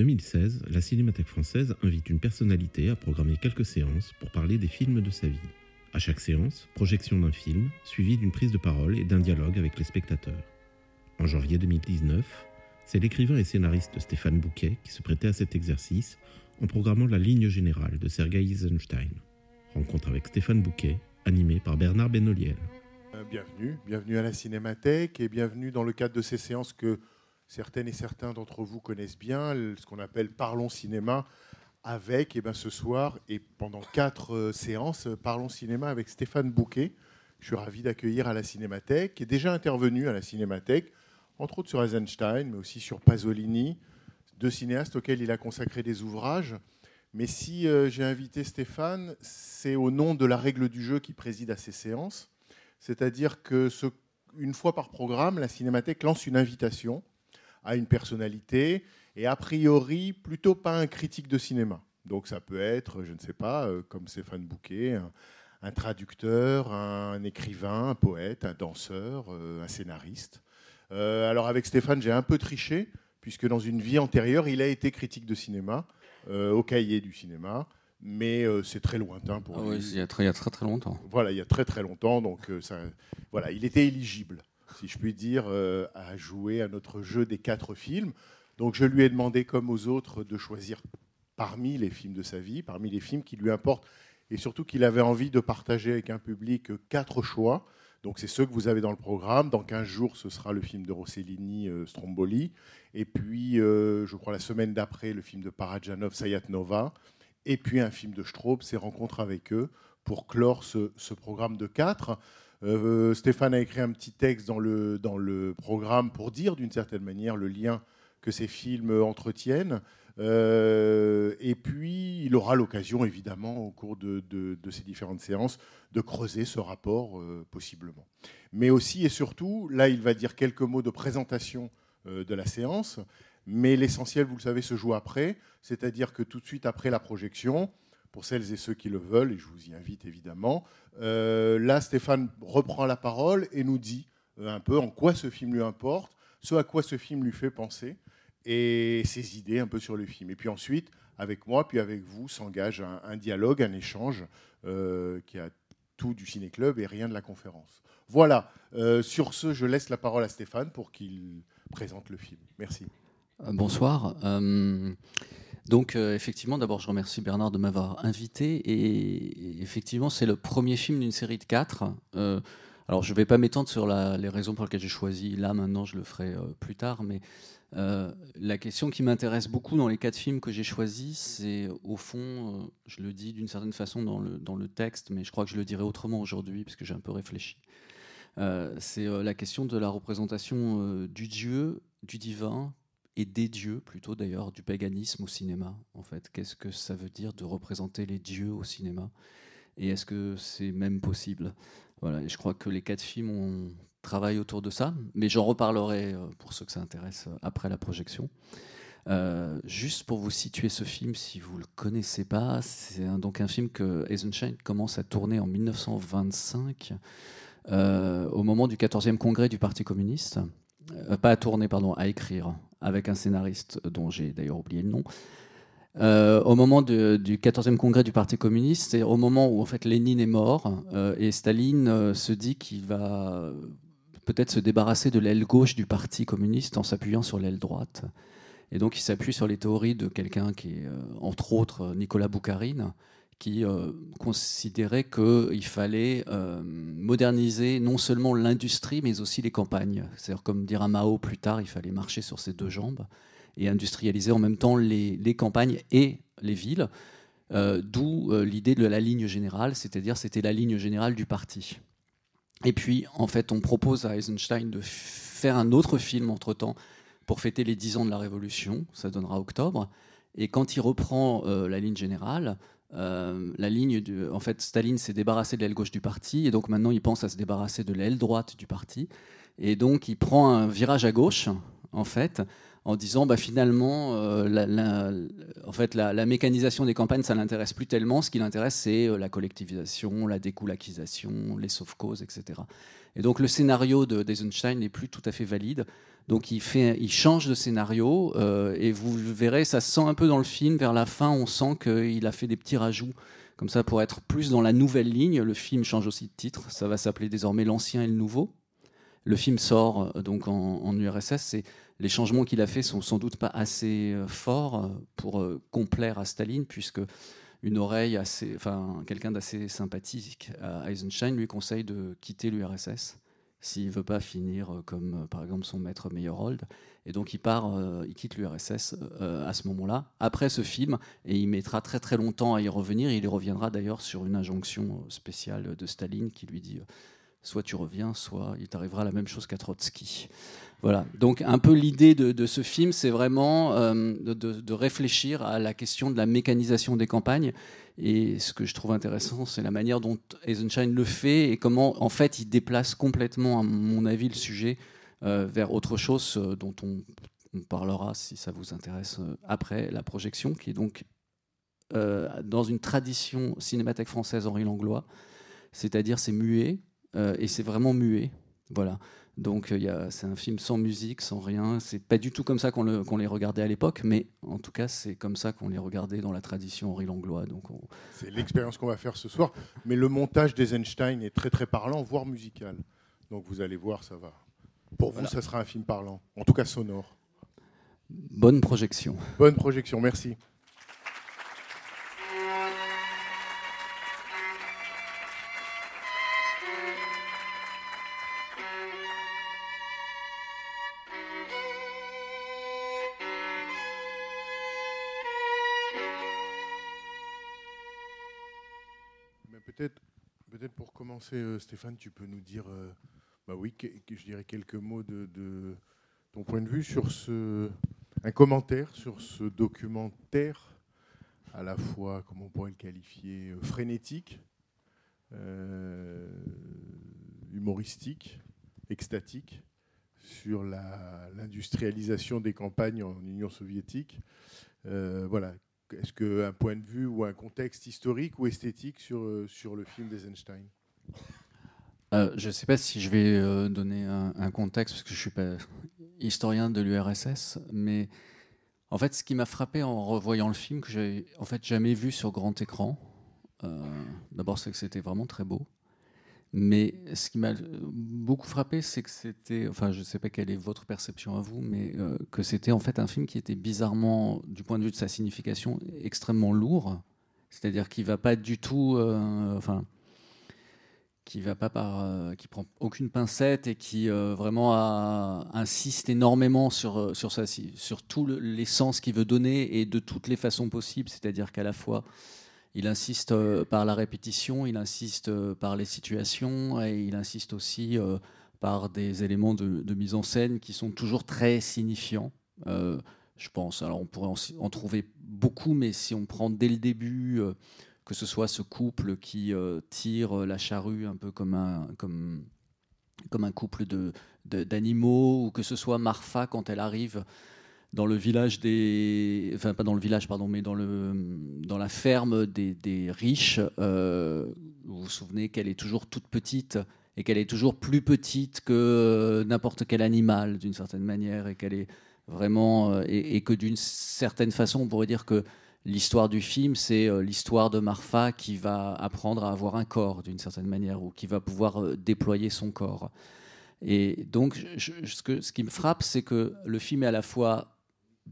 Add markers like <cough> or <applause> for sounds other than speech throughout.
2016, la Cinémathèque française invite une personnalité à programmer quelques séances pour parler des films de sa vie. À chaque séance, projection d'un film, suivie d'une prise de parole et d'un dialogue avec les spectateurs. En janvier 2019, c'est l'écrivain et scénariste Stéphane Bouquet qui se prêtait à cet exercice en programmant la ligne générale de Sergei Eisenstein. Rencontre avec Stéphane Bouquet, animé par Bernard Benoliel. Euh, Bienvenue, bienvenue à la Cinémathèque et bienvenue dans le cadre de ces séances que certaines et certains d'entre vous connaissent bien, ce qu'on appelle Parlons Cinéma, avec eh ben, ce soir et pendant quatre euh, séances, Parlons Cinéma avec Stéphane Bouquet. Je suis ravi d'accueillir à la Cinémathèque, qui est déjà intervenu à la Cinémathèque, entre autres sur Eisenstein, mais aussi sur Pasolini, deux cinéastes auxquels il a consacré des ouvrages. Mais si euh, j'ai invité Stéphane, c'est au nom de la règle du jeu qui préside à ces séances. C'est-à-dire que une fois par programme, la Cinémathèque lance une invitation à une personnalité et a priori plutôt pas un critique de cinéma. Donc ça peut être, je ne sais pas, euh, comme Stéphane Bouquet, un, un traducteur, un écrivain, un poète, un danseur, euh, un scénariste. Euh, alors avec Stéphane, j'ai un peu triché, puisque dans une vie antérieure, il a été critique de cinéma, euh, au cahier du cinéma, mais euh, c'est très lointain pour Ah lui. oui, il y, a très, il y a très très longtemps. Voilà, il y a très très longtemps, donc ça, voilà, il était éligible, si je puis dire, euh, à jouer à notre jeu des quatre films. Donc je lui ai demandé, comme aux autres, de choisir parmi les films de sa vie, parmi les films qui lui importent, et surtout qu'il avait envie de partager avec un public quatre choix. Donc c'est ceux que vous avez dans le programme. Dans 15 jours, ce sera le film de Rossellini, euh, Stromboli. Et puis, euh, je crois, la semaine d'après, le film de Parajanov, Sayatnova. Et puis un film de Straub, ses rencontres avec eux, pour clore ce programme de quatre. Euh, Stéphane a écrit un petit texte dans le, dans le programme pour dire d'une certaine manière le lien que ces films entretiennent. Euh, et puis, il aura l'occasion, évidemment, au cours de, de- ces différentes séances, de creuser ce rapport, euh, possiblement. Mais aussi et surtout, là, il va dire quelques mots de présentation de la séance, mais l'essentiel, vous le savez, se joue après, c'est-à-dire que tout de suite après la projection, pour celles et ceux qui le veulent, et je vous y invite évidemment, euh, là, Stéphane reprend la parole et nous dit euh, un peu en quoi ce film lui importe, ce à quoi ce film lui fait penser, et ses idées un peu sur le film. Et puis ensuite, avec moi, puis avec vous, s'engage un, dialogue, un échange euh, qui a tout du ciné-club et rien de la conférence. Voilà, sur ce, je laisse la parole à Stéphane pour qu'il présente le film. Merci. Bonsoir. Donc, euh, effectivement, d'abord, je remercie Bernard de m'avoir invité. Et, effectivement, c'est le premier film d'une série de quatre. Euh, alors, je ne vais pas m'étendre sur les raisons pour lesquelles j'ai choisi. Là, maintenant, je le ferai euh, plus tard. Mais la question qui m'intéresse beaucoup dans les quatre films que j'ai choisis, c'est au fond, je le dis d'une certaine façon dans le, dans le texte, mais je crois que je le dirai autrement aujourd'hui, parce que j'ai un peu réfléchi. C'est la question de la représentation du Dieu, du divin, et des dieux, plutôt d'ailleurs, du paganisme au cinéma, en fait. Qu'est-ce que ça veut dire de représenter les dieux au cinéma? Et est-ce que c'est même possible? Voilà, et je crois que les quatre films ont travaillé autour de ça, mais j'en reparlerai euh, pour ceux que ça intéresse euh, après la projection. Euh, juste pour vous situer ce film, si vous ne le connaissez pas, c'est donc un film que Eisenstein commence à tourner en 1925, euh, au moment du 14e congrès du Parti communiste. Pas à tourner, pardon, à écrire, avec un scénariste dont j'ai d'ailleurs oublié le nom. Euh, au moment du 14e congrès du Parti communiste, c'est au moment où en fait Lénine est mort euh, et Staline euh, se dit qu'il va peut-être se débarrasser de l'aile gauche du Parti communiste en s'appuyant sur l'aile droite. Et donc il s'appuie sur les théories de quelqu'un qui est, entre autres, Nicolas Boukharine, qui euh, considérait qu'il fallait euh, moderniser non seulement l'industrie, mais aussi les campagnes. C'est-à-dire, comme dira Mao plus tard, il fallait marcher sur ses deux jambes et industrialiser en même temps les, campagnes et les villes. Euh, D'où l'idée de la ligne générale, c'est-à-dire c'était la ligne générale du parti. Et puis, en fait, on propose à Eisenstein de faire un autre film entre-temps pour fêter les 10 ans de la Révolution. Ça donnera octobre. Et quand il reprend la ligne générale, euh, la ligne en fait, Staline s'est débarrassé de l'aile gauche du parti, et donc maintenant il pense à se débarrasser de l'aile droite du parti. Et donc il prend un virage à gauche, en fait, en disant bah, finalement, euh, la, en fait, la, mécanisation des campagnes, ça l'intéresse plus tellement. Ce qui l'intéresse, c'est euh, la collectivisation, la découlakisation, les sauf-causes, etc. Et donc le scénario de d'Eisenstein n'est plus tout à fait valide. Donc il, change de scénario euh, et vous verrez, ça se sent un peu dans le film. Vers la fin, on sent qu'il a fait des petits rajouts comme ça pour être plus dans la nouvelle ligne. Le film change aussi de titre. Ça va s'appeler désormais L'Ancien et le Nouveau. Le film sort euh, donc en, URSS. Et les changements qu'il a fait sont sans doute pas assez euh, forts pour complaire à Staline, puisque une oreille assez, enfin quelqu'un d'assez sympathique à Eisenstein lui conseille de quitter l'URSS s'il veut pas finir euh, comme euh, par exemple son maître Meyerhold. Et donc il part, euh, il quitte l'URSS à ce moment-là, après ce film, et il mettra très très longtemps à y revenir. Il y reviendra d'ailleurs sur une injonction spéciale de Staline qui lui dit soit tu reviens, soit il t'arrivera la même chose qu'à Trotsky. Voilà. Donc un peu l'idée de, ce film, c'est vraiment euh, de, réfléchir à la question de la mécanisation des campagnes. Et ce que je trouve intéressant, c'est la manière dont Eisenstein le fait et comment, en fait, il déplace complètement, à mon avis, le sujet euh, vers autre chose euh, dont on, on parlera, si ça vous intéresse, après la projection, qui est donc dans une tradition cinémathèque française Henri Langlois, c'est-à-dire c'est muet et c'est vraiment muet. Voilà. Donc euh, c'est un film sans musique, sans rien. C'est pas du tout comme ça qu'on le- qu'on les regardait à l'époque, mais en tout cas c'est comme ça qu'on les regardait dans la tradition Henri Langlois. Donc on- C'est l'expérience qu'on va faire ce soir. Mais le montage d'Eisenstein est très très parlant, voire musical. Donc vous allez voir, ça va. Pour vous, ça sera un film parlant, en tout cas sonore. bonne projection. Bonne projection, merci. Peut-être pour commencer, euh, Stéphane, tu peux nous dire, euh, bah oui, je dirais quelques mots de, ton point de vue sur ce, un commentaire sur ce documentaire, à la fois, comment on pourrait le qualifier, euh, frénétique, humoristique, extatique, sur l'industrialisation des campagnes en Union soviétique. Voilà. Est-ce qu'un point de vue ou un contexte historique ou esthétique sur, euh, sur le film d'Eisenstein? Euh, je ne sais pas si je vais euh, donner un, contexte, parce que je ne suis pas historien de l'URSS, mais en fait, ce qui m'a frappé en revoyant le film, que j'ai en fait jamais vu sur grand écran, euh, d'abord c'est que c'était vraiment très beau, mais ce qui m'a beaucoup frappé, c'est que c'était, enfin je ne sais pas quelle est votre perception à vous, mais euh, que c'était en fait un film qui était bizarrement, du point de vue de sa signification, extrêmement lourd, c'est-à-dire qu'il va pas du tout, euh, enfin qui va pas par, euh, qui prend aucune pincette et qui euh, vraiment insiste énormément sur euh, sur sa, sur tout le- l'essence qu'il veut donner et de toutes les façons possibles. C'est-à-dire qu'à la fois il insiste euh, par la répétition, il insiste euh, par les situations et il insiste aussi euh, par des éléments de, mise en scène qui sont toujours très signifiants. Je pense. Alors on pourrait en, trouver beaucoup, mais si on prend dès le début. que ce soit ce couple qui tire la charrue un peu comme un, couple d'animaux, ou que ce soit Marfa quand elle arrive dans le village des... Enfin, pas dans le village, pardon, mais dans, le, dans la ferme des, des riches. euh, vous vous souvenez qu'elle est toujours toute petite et qu'elle est toujours plus petite que euh, n'importe quel animal, d'une certaine manière, et qu'elle est vraiment... euh, et, que d'une certaine façon, on pourrait dire que L'histoire du film, c'est l'histoire de Marfa qui va apprendre à avoir un corps d'une certaine manière, ou qui va pouvoir déployer son corps. Et donc, ce, que- ce qui me frappe, c'est que le film est à la fois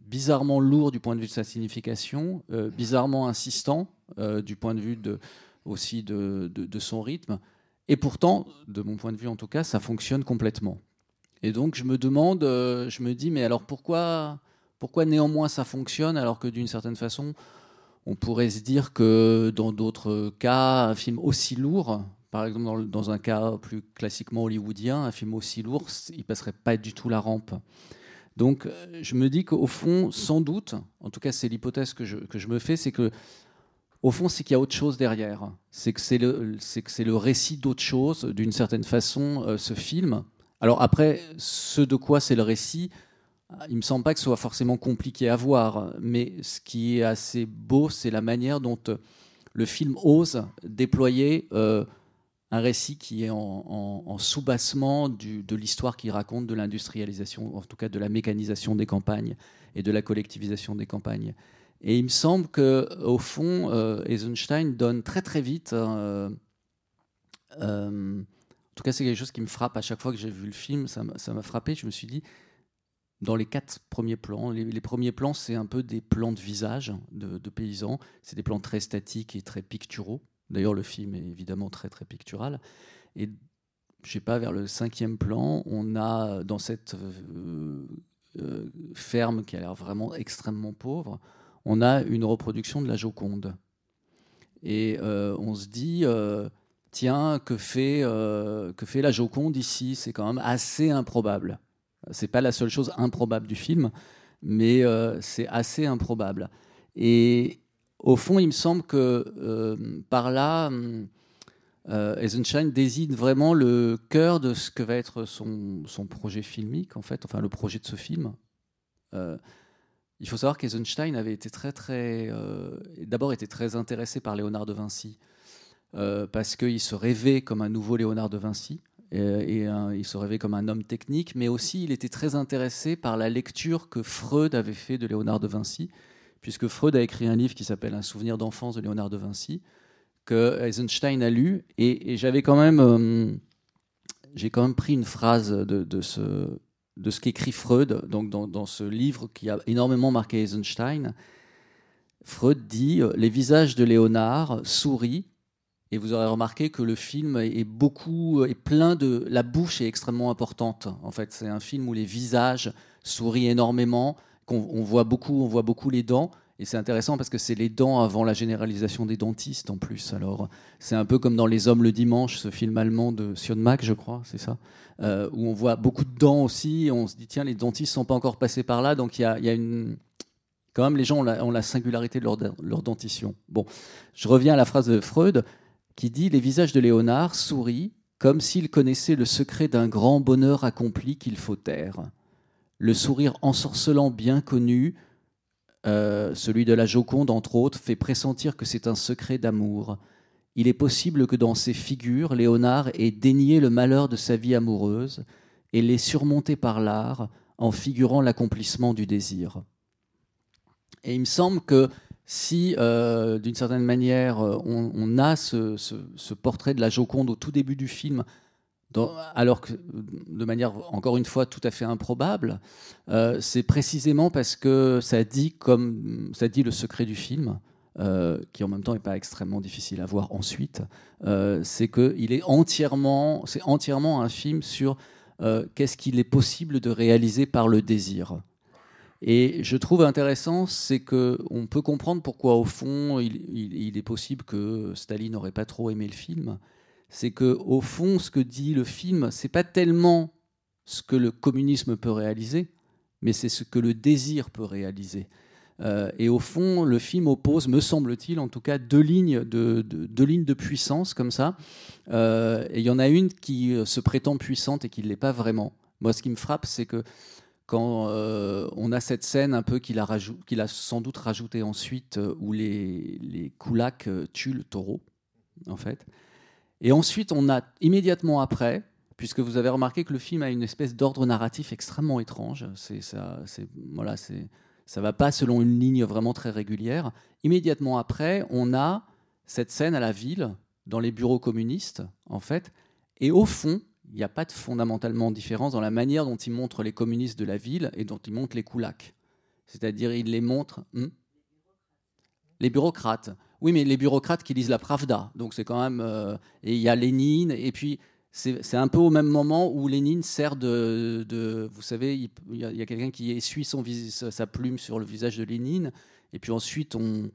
bizarrement lourd du point de vue de sa signification, euh, bizarrement insistant euh, du point de vue de, aussi de, de- son rythme, et pourtant, de mon point de vue en tout cas, ça fonctionne complètement. Et donc, je me demande, euh, je me dis, mais alors pourquoi pourquoi néanmoins ça fonctionne alors que d'une certaine façon, on pourrait se dire que dans d'autres cas, un film aussi lourd Par exemple, dans, dans un cas plus classiquement hollywoodien, un film aussi lourd, il passerait pas du tout la rampe. Donc, euh, je me dis qu'au fond, sans doute, en tout cas, c'est l'hypothèse que je, que je me fais, c'est que, au fond, c'est qu'il y a autre chose derrière. C'est que c'est le, le récit d'autre chose, d'une certaine façon, euh, ce film. Alors après, ce de quoi c'est le récit, il me semble pas que ce soit forcément compliqué à voir, mais ce qui est assez beau, c'est la manière dont euh, le film ose déployer un récit qui est en, en- de l'histoire qu'il raconte de l'industrialisation, en tout cas de la mécanisation des campagnes et de la collectivisation des campagnes. Et il me semble que au fond, euh, Eisenstein donne très très vite. euh, euh, en tout cas, c'est quelque chose qui me frappe à chaque fois que j'ai vu le film. Ça m'a frappé. Je me suis dit, dans les quatre premiers plans, les, premiers plans, c'est un peu des plans de visage de paysans. C'est des plans très statiques et très picturaux. D'ailleurs, le film est évidemment très très pictural. Et je sais pas, vers le cinquième plan, on a dans cette euh, euh, ferme qui a l'air vraiment extrêmement pauvre, on a une reproduction de la Joconde. Et euh, on se dit, tiens, que fait, que fait la Joconde ici? C'est quand même assez improbable. C'est pas la seule chose improbable du film, mais c'est assez improbable. Et au fond, il me semble que euh, par là, hum, euh, Eisenstein désigne vraiment le cœur de ce que va être son, son projet filmique, en fait, enfin le projet de ce film. Euh, il faut savoir qu'Eisenstein avait été très, très, euh, d'abord était très intéressé par Léonard de Vinci euh, parce qu'il se rêvait comme un nouveau Léonard de Vinci et, il se rêvait comme un homme technique, mais aussi il était très intéressé par la lecture que Freud avait fait de Léonard de Vinci, puisque Freud a écrit un livre qui s'appelle Un souvenir d'enfance de Léonard de Vinci que Eisenstein a lu et, j'avais quand même euh, j'ai quand même pris une phrase de, ce de ce qu'écrit Freud donc dans, dans ce livre qui a énormément marqué Eisenstein. Freud dit euh, les visages de Léonard sourient et vous aurez remarqué que le film est beaucoup est plein de la bouche est extrêmement importante. En fait, c'est un film où les visages sourient énormément, on voit beaucoup, on voit beaucoup les dents. Et c'est intéressant parce que c'est les dents avant la généralisation des dentistes en plus. Alors, c'est un peu comme dans Les Hommes le dimanche, ce film allemand de Sionmack, je crois, c'est ça, euh, où on voit beaucoup de dents aussi. On se dit, tiens, les dentistes sont pas encore passés par là, donc il y a, y a une. Quand même, les gens ont la, singularité de leur, leur dentition. Bon, je reviens à la phrase de Freud qui dit Les visages de Léonard sourient comme s'ils connaissaient le secret d'un grand bonheur accompli qu'il faut taire. Le sourire ensorcelant bien connu, euh, celui de la Joconde entre autres, fait pressentir que c'est un secret d'amour. Il est possible que dans ces figures, Léonard ait dénié le malheur de sa vie amoureuse et l'ait surmonté par l'art en figurant l'accomplissement du désir. Et il me semble que si, euh, d'une certaine manière, euh, on, a ce portrait de la Joconde au tout début du film, dans- alors que de manière, encore une fois, tout à fait improbable, euh, c'est précisément parce que ça dit, comme, ça dit le secret du film, euh, qui en même temps n'est pas extrêmement difficile à voir ensuite, euh, c'est qu'il est entièrement, c'est entièrement un film sur qu'est-ce qu'il est possible de réaliser par le désir. Et je trouve intéressant, c'est que on peut comprendre pourquoi, au fond, il, il- il est possible que Staline n'aurait pas trop aimé le film. C'est que, au fond, ce que dit le film, c'est pas tellement ce que le communisme peut réaliser, mais c'est ce que le désir peut réaliser. Euh, et au fond, le film oppose, me semble-t-il, en tout cas, deux lignes de, de- deux lignes de puissance comme ça. Euh, et il y en a une qui euh, se prétend puissante et qui ne l'est pas vraiment. Moi, ce qui me frappe, c'est que quand on a cette scène un peu qu'il a, sans doute rajouté ensuite, où les, les koulaks tuent le taureau, en fait. Et ensuite, on a immédiatement après, puisque vous avez remarqué que le film a une espèce d'ordre narratif extrêmement étrange. Ça, c'est voilà, ça va pas selon une ligne vraiment très régulière. Immédiatement après, on a cette scène à la ville, dans les bureaux communistes, en fait, et au fond, il n'y a pas de fondamentalement différence dans la manière dont il montre les communistes de la ville et dont il montre les koulaks. C'est-à-dire, il les montre. Hmm les bureaucrates. Oui, mais les bureaucrates qui lisent la Pravda. Donc c'est quand même. euh, et il y a Lénine, et puis c'est un peu au même moment où Lénine sert de. de- vous savez, il y a, quelqu'un qui essuie son sa plume sur le visage de Lénine, et puis ensuite on,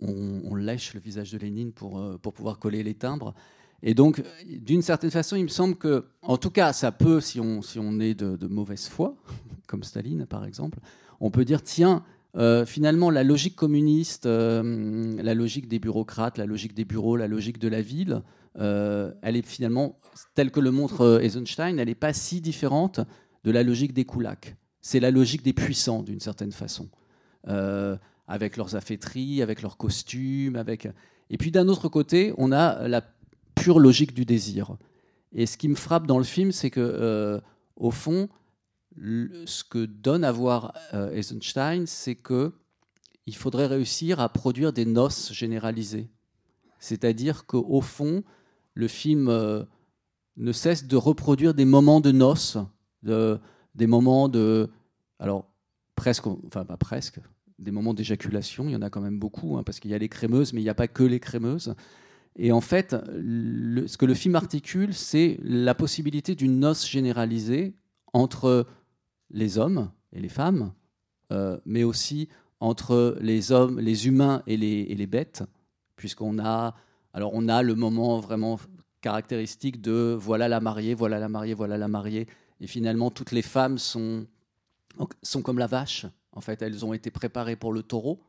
on, lèche le visage de Lénine pour, euh, pour pouvoir coller les timbres. Et donc, d'une certaine façon, il me semble que, en tout cas, ça peut, si on, si on est de mauvaise foi, <laughs> comme Staline par exemple, on peut dire tiens, euh, finalement, la logique communiste, euh, la logique des bureaucrates, la logique des bureaux, la logique de la ville, euh, elle est finalement, telle que le montre Eisenstein, elle n'est pas si différente de la logique des koulaks. C'est la logique des puissants, d'une certaine façon, avec leurs affaîtries, avec leurs costumes, avec. Et puis d'un autre côté, on a la pure logique du désir. Et ce qui me frappe dans le film, c'est que, au fond, ce que donne à voir euh, Eisenstein, c'est que il faudrait réussir à produire des noces généralisées. C'est-à-dire qu'au fond, le film euh, ne cesse de reproduire des moments de noces, des moments de. Alors, presque, enfin, pas presque, des moments d'éjaculation, il y en a quand même beaucoup, hein, parce qu'il y a les crémeuses, mais il n'y a pas que les crémeuses. Et en fait, ce que le film articule, c'est la possibilité d'une noce généralisée entre les hommes et les femmes, euh, mais aussi entre les hommes, les humains et les, bêtes, puisqu'on a, alors on a le moment vraiment caractéristique de voilà la mariée, voilà la mariée, voilà la mariée, et finalement toutes les femmes sont, sont comme la vache. En fait, elles ont été préparées pour le taureau,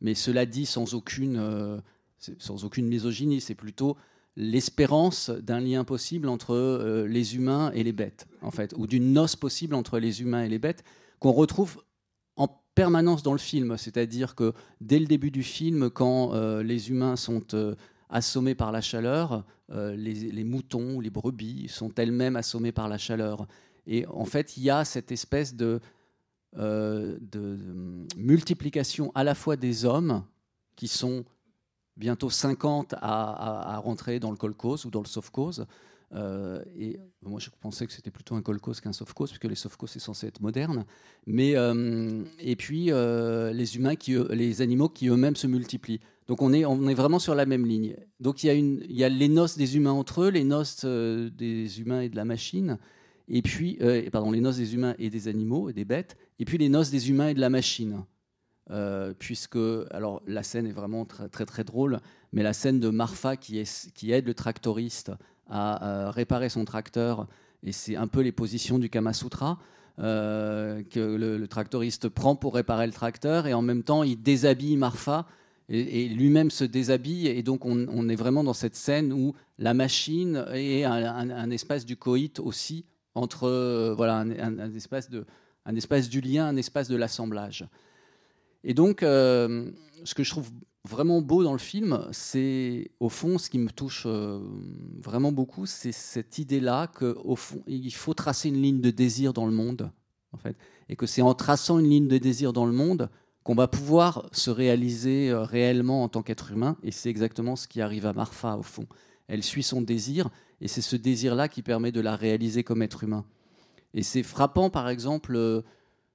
mais cela dit sans aucune, euh, sans aucune misogynie, c'est plutôt l'espérance d'un lien possible entre euh, les humains et les bêtes, en fait, ou d'une noce possible entre les humains et les bêtes, qu'on retrouve en permanence dans le film. C'est-à-dire que dès le début du film, quand euh, les humains sont euh, assommés par la chaleur, les, moutons ou les brebis sont elles-mêmes assommés par la chaleur. Et en fait, il y a cette espèce de multiplication à la fois des hommes qui sont bientôt 50 à, rentrer dans le cause ou dans le soft cause. Euh, et moi, je pensais que c'était plutôt un cause qu'un soft cause, puisque les soft causes, c'est censé être moderne. Mais, euh, et puis, euh, les, humains qui, les animaux qui eux-mêmes se multiplient. Donc, on est, on est vraiment sur la même ligne. Donc, il y, a une, il y a les noces des humains entre eux, les noces des humains et de la machine, et puis, pardon, les noces des humains et des animaux et des bêtes, et puis les noces des humains et de la machine. Euh, puisque alors la scène est vraiment très très, drôle, mais la scène de Marfa qui, aide le tractoriste à, réparer son tracteur, et c'est un peu les positions du Kama Sutra. Euh, que le, tractoriste prend pour réparer le tracteur et en même temps il déshabille Marfa et, lui-même se déshabille et donc on, est vraiment dans cette scène où la machine est un, espace du coït aussi entre euh, voilà un, espace de, un espace du lien, un espace de l'assemblage. Et donc, euh, ce que je trouve vraiment beau dans le film, c'est au fond ce qui me touche euh, vraiment beaucoup, c'est cette idée-là qu'au fond, il faut tracer une ligne de désir dans le monde, en fait, et que c'est en traçant une ligne de désir dans le monde qu'on va pouvoir se réaliser euh, réellement en tant qu'être humain. Et c'est exactement ce qui arrive à Marfa, au fond. Elle suit son désir, et c'est ce désir-là qui permet de la réaliser comme être humain. Et c'est frappant, par exemple,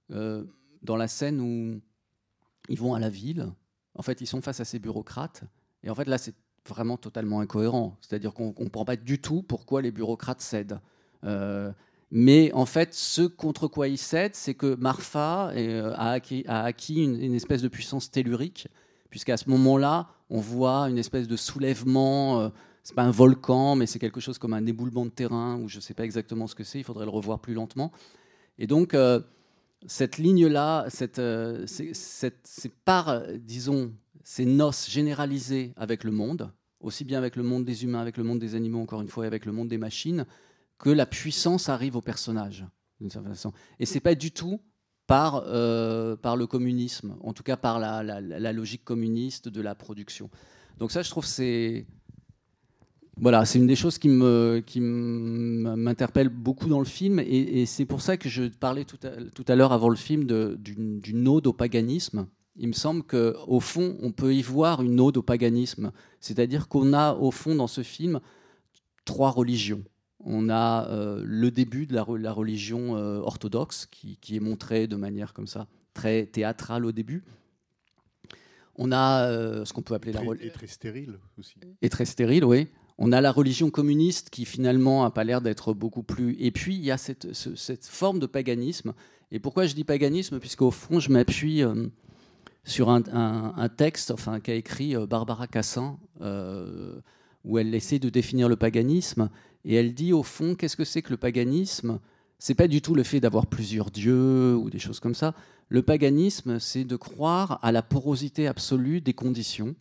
dans la scène où ils vont à la ville. En fait, ils sont face à ces bureaucrates. Et en fait, là, c'est vraiment totalement incohérent. C'est-à-dire qu'on ne comprend pas du tout pourquoi les bureaucrates cèdent. Euh, mais en fait, ce contre quoi ils cèdent, c'est que Marfa euh, a, acquis, une, espèce de puissance tellurique, puisqu'à ce moment-là, on voit une espèce de soulèvement. Euh, c'est pas un volcan, mais c'est quelque chose comme un éboulement de terrain, ou je ne sais pas exactement ce que c'est. Il faudrait le revoir plus lentement. Et donc, cette ligne-là, cette, euh, parts, disons, ces noces généralisées avec le monde, aussi bien avec le monde des humains, avec le monde des animaux, encore une fois, et avec le monde des machines, que la puissance arrive au personnage, d'une certaine façon. Et c'est pas du tout par, euh, par le communisme, en tout cas par la, la, logique communiste de la production. Donc ça, je trouve, c'est voilà, c'est une des choses qui m'interpelle beaucoup dans le film, et, c'est pour ça que je parlais tout à, l'heure avant le film d'une ode au paganisme. Il me semble qu'au fond, on peut y voir une ode au paganisme, c'est-à-dire qu'on a au fond dans ce film trois religions. On a euh, le début de la, religion euh, orthodoxe qui, est montrée de manière comme ça très théâtrale au début. On a euh, ce qu'on peut appeler la religion. Et très stérile aussi. Et très stérile, oui. On a la religion communiste qui finalement n'a pas l'air d'être beaucoup plus. Et puis il y a cette, forme de paganisme. Et pourquoi je dis paganisme? Puisqu'au fond, je m'appuie euh, sur un, texte enfin, qu'a écrit euh, Barbara Cassin, euh, où elle essaie de définir le paganisme, et elle dit au fond, qu'est-ce que c'est que le paganisme? C'est pas du tout le fait d'avoir plusieurs dieux ou des choses comme ça. Le paganisme, c'est de croire à la porosité absolue des conditions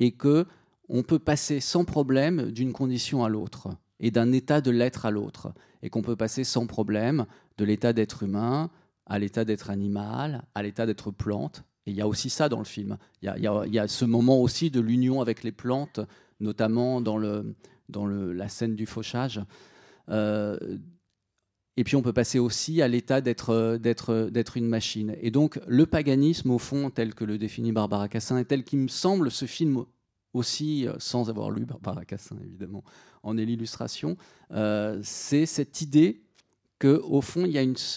et que on peut passer sans problème d'une condition à l'autre et d'un état de l'être à l'autre, et qu'on peut passer sans problème de l'état d'être humain à l'état d'être animal, à l'état d'être plante. Et il y a aussi ça dans le film. Il y a, ce moment aussi de l'union avec les plantes, notamment dans, la scène du fauchage. Euh, et puis on peut passer aussi à l'état d'être une machine. Et donc le paganisme, au fond, tel que le définit Barbara Cassin, et tel qu'il me semble ce film aussi, euh, sans avoir lu Barbara Cassin évidemment, en est l'illustration, euh, c'est cette idée que au fond il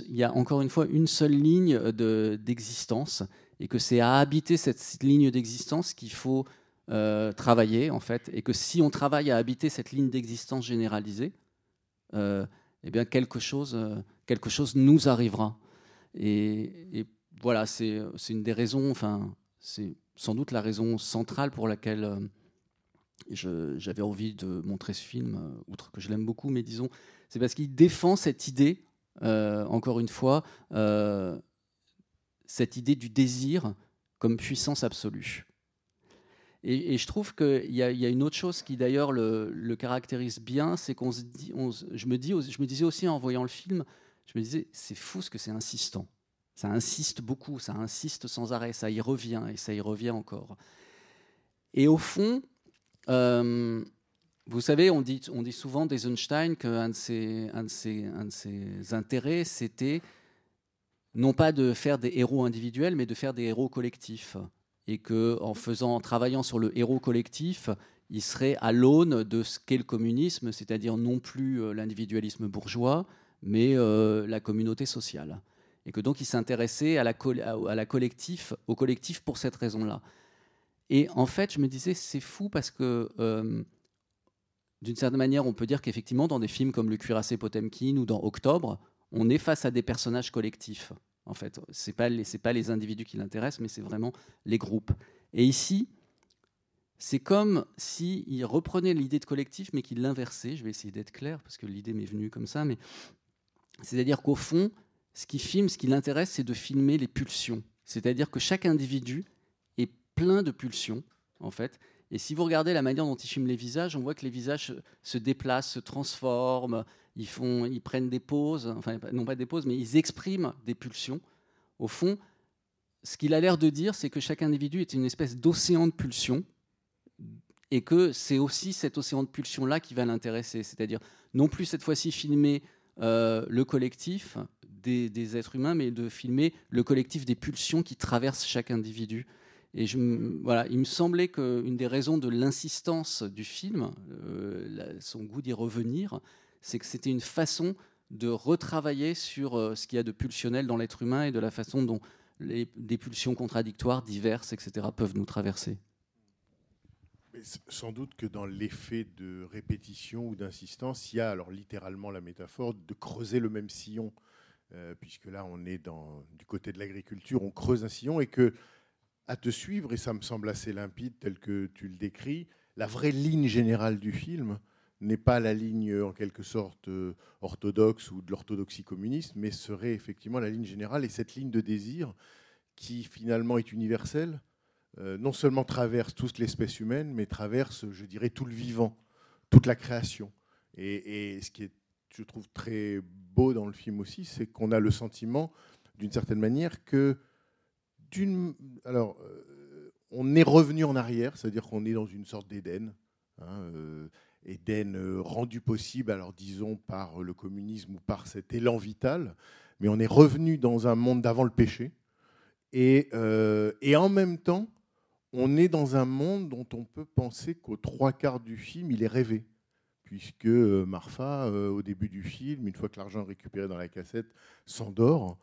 y, a encore une fois une seule ligne de, d'existence et que c'est à habiter cette ligne d'existence qu'il faut euh, travailler en fait et que si on travaille à habiter cette ligne d'existence généralisée, eh bien quelque chose, quelque chose nous arrivera. Et, et voilà, c'est une des raisons, enfin c'est sans doute la raison centrale pour laquelle euh, j'avais envie de montrer ce film, euh, outre que je l'aime beaucoup, mais disons, c'est parce qu'il défend cette idée, euh, encore une fois, cette idée du désir comme puissance absolue. Et, je trouve qu'il y, a- une autre chose qui d'ailleurs le, caractérise bien, c'est qu'on se dit, me je me disais aussi en voyant le film, je me disais, c'est fou ce que c'est insistant. Ça insiste beaucoup, ça insiste sans arrêt, ça y revient et ça y revient encore. Et au fond, euh, vous savez, on dit, on dit souvent d'Eisenstein qu'un de, ses, intérêts, c'était non pas de faire des héros individuels, mais de faire des héros collectifs. Et que en travaillant sur le héros collectif, il serait à l'aune de ce qu'est le communisme, c'est-à-dire non plus euh, l'individualisme bourgeois, mais euh, la communauté sociale. Et que donc il s'intéressait à la, collectif, au collectif pour cette raison-là. Et en fait, je me disais, c'est fou parce que, euh, d'une certaine manière, on peut dire qu'effectivement, dans des films comme Le Cuirassé Potemkin ou dans Octobre, on est face à des personnages collectifs. En fait, c'est pas les, pas les individus qui l'intéressent, mais c'est vraiment les groupes. Et ici, c'est comme s'il reprenait l'idée de collectif, mais qu'il l'inversait. Je vais essayer d'être clair parce que l'idée m'est venue comme ça, mais c'est-à-dire qu'au fond, ce qui filme, ce qui l'intéresse, c'est de filmer les pulsions. C'est-à-dire que chaque individu est plein de pulsions, en fait. Et si vous regardez la manière dont ils filment les visages, on voit que les visages se déplacent, se transforment, ils, prennent des pauses, enfin non pas des pauses, mais ils expriment des pulsions. Au fond, ce qu'il a l'air de dire, c'est que chaque individu est une espèce d'océan de pulsions et que c'est aussi cet océan de pulsions-là qui va l'intéresser. C'est-à-dire non plus cette fois-ci filmer euh, le collectif des, êtres humains, mais de filmer le collectif des pulsions qui traversent chaque individu. Et voilà, il me semblait qu'une des raisons de l'insistance du film, euh, son goût d'y revenir, c'est que c'était une façon de retravailler sur euh, ce qu'il y a de pulsionnel dans l'être humain et de la façon dont les, des pulsions contradictoires, diverses, etc., peuvent nous traverser. Mais sans doute que dans l'effet de répétition ou d'insistance, il y a alors littéralement la métaphore de creuser le même sillon, euh, puisque là on est du côté de l'agriculture, on creuse un sillon et que à te suivre, et ça me semble assez limpide tel que tu le décris, la vraie ligne générale du film n'est pas la ligne en quelque sorte euh, orthodoxe ou de l'orthodoxie communiste, mais serait effectivement la ligne générale et cette ligne de désir qui finalement est universelle, euh, non seulement traverse toute l'espèce humaine, mais traverse, je dirais, tout le vivant, toute la création. Et ce qui est, je trouve, très beau dans le film aussi, c'est qu'on a le sentiment, d'une certaine manière, que d'une, alors, euh, on est revenu en arrière, c'est-à-dire qu'on est dans une sorte d'Éden. Hein, euh, Éden euh, rendu possible, alors disons par le communisme ou par cet élan vital, mais on est revenu dans un monde d'avant le péché. Et, et, en même temps, on est dans un monde dont on peut penser qu'aux trois quarts du film, il est rêvé. Puisque euh, Marfa, euh, au début du film, une fois que l'argent est récupéré dans la cassette, s'endort.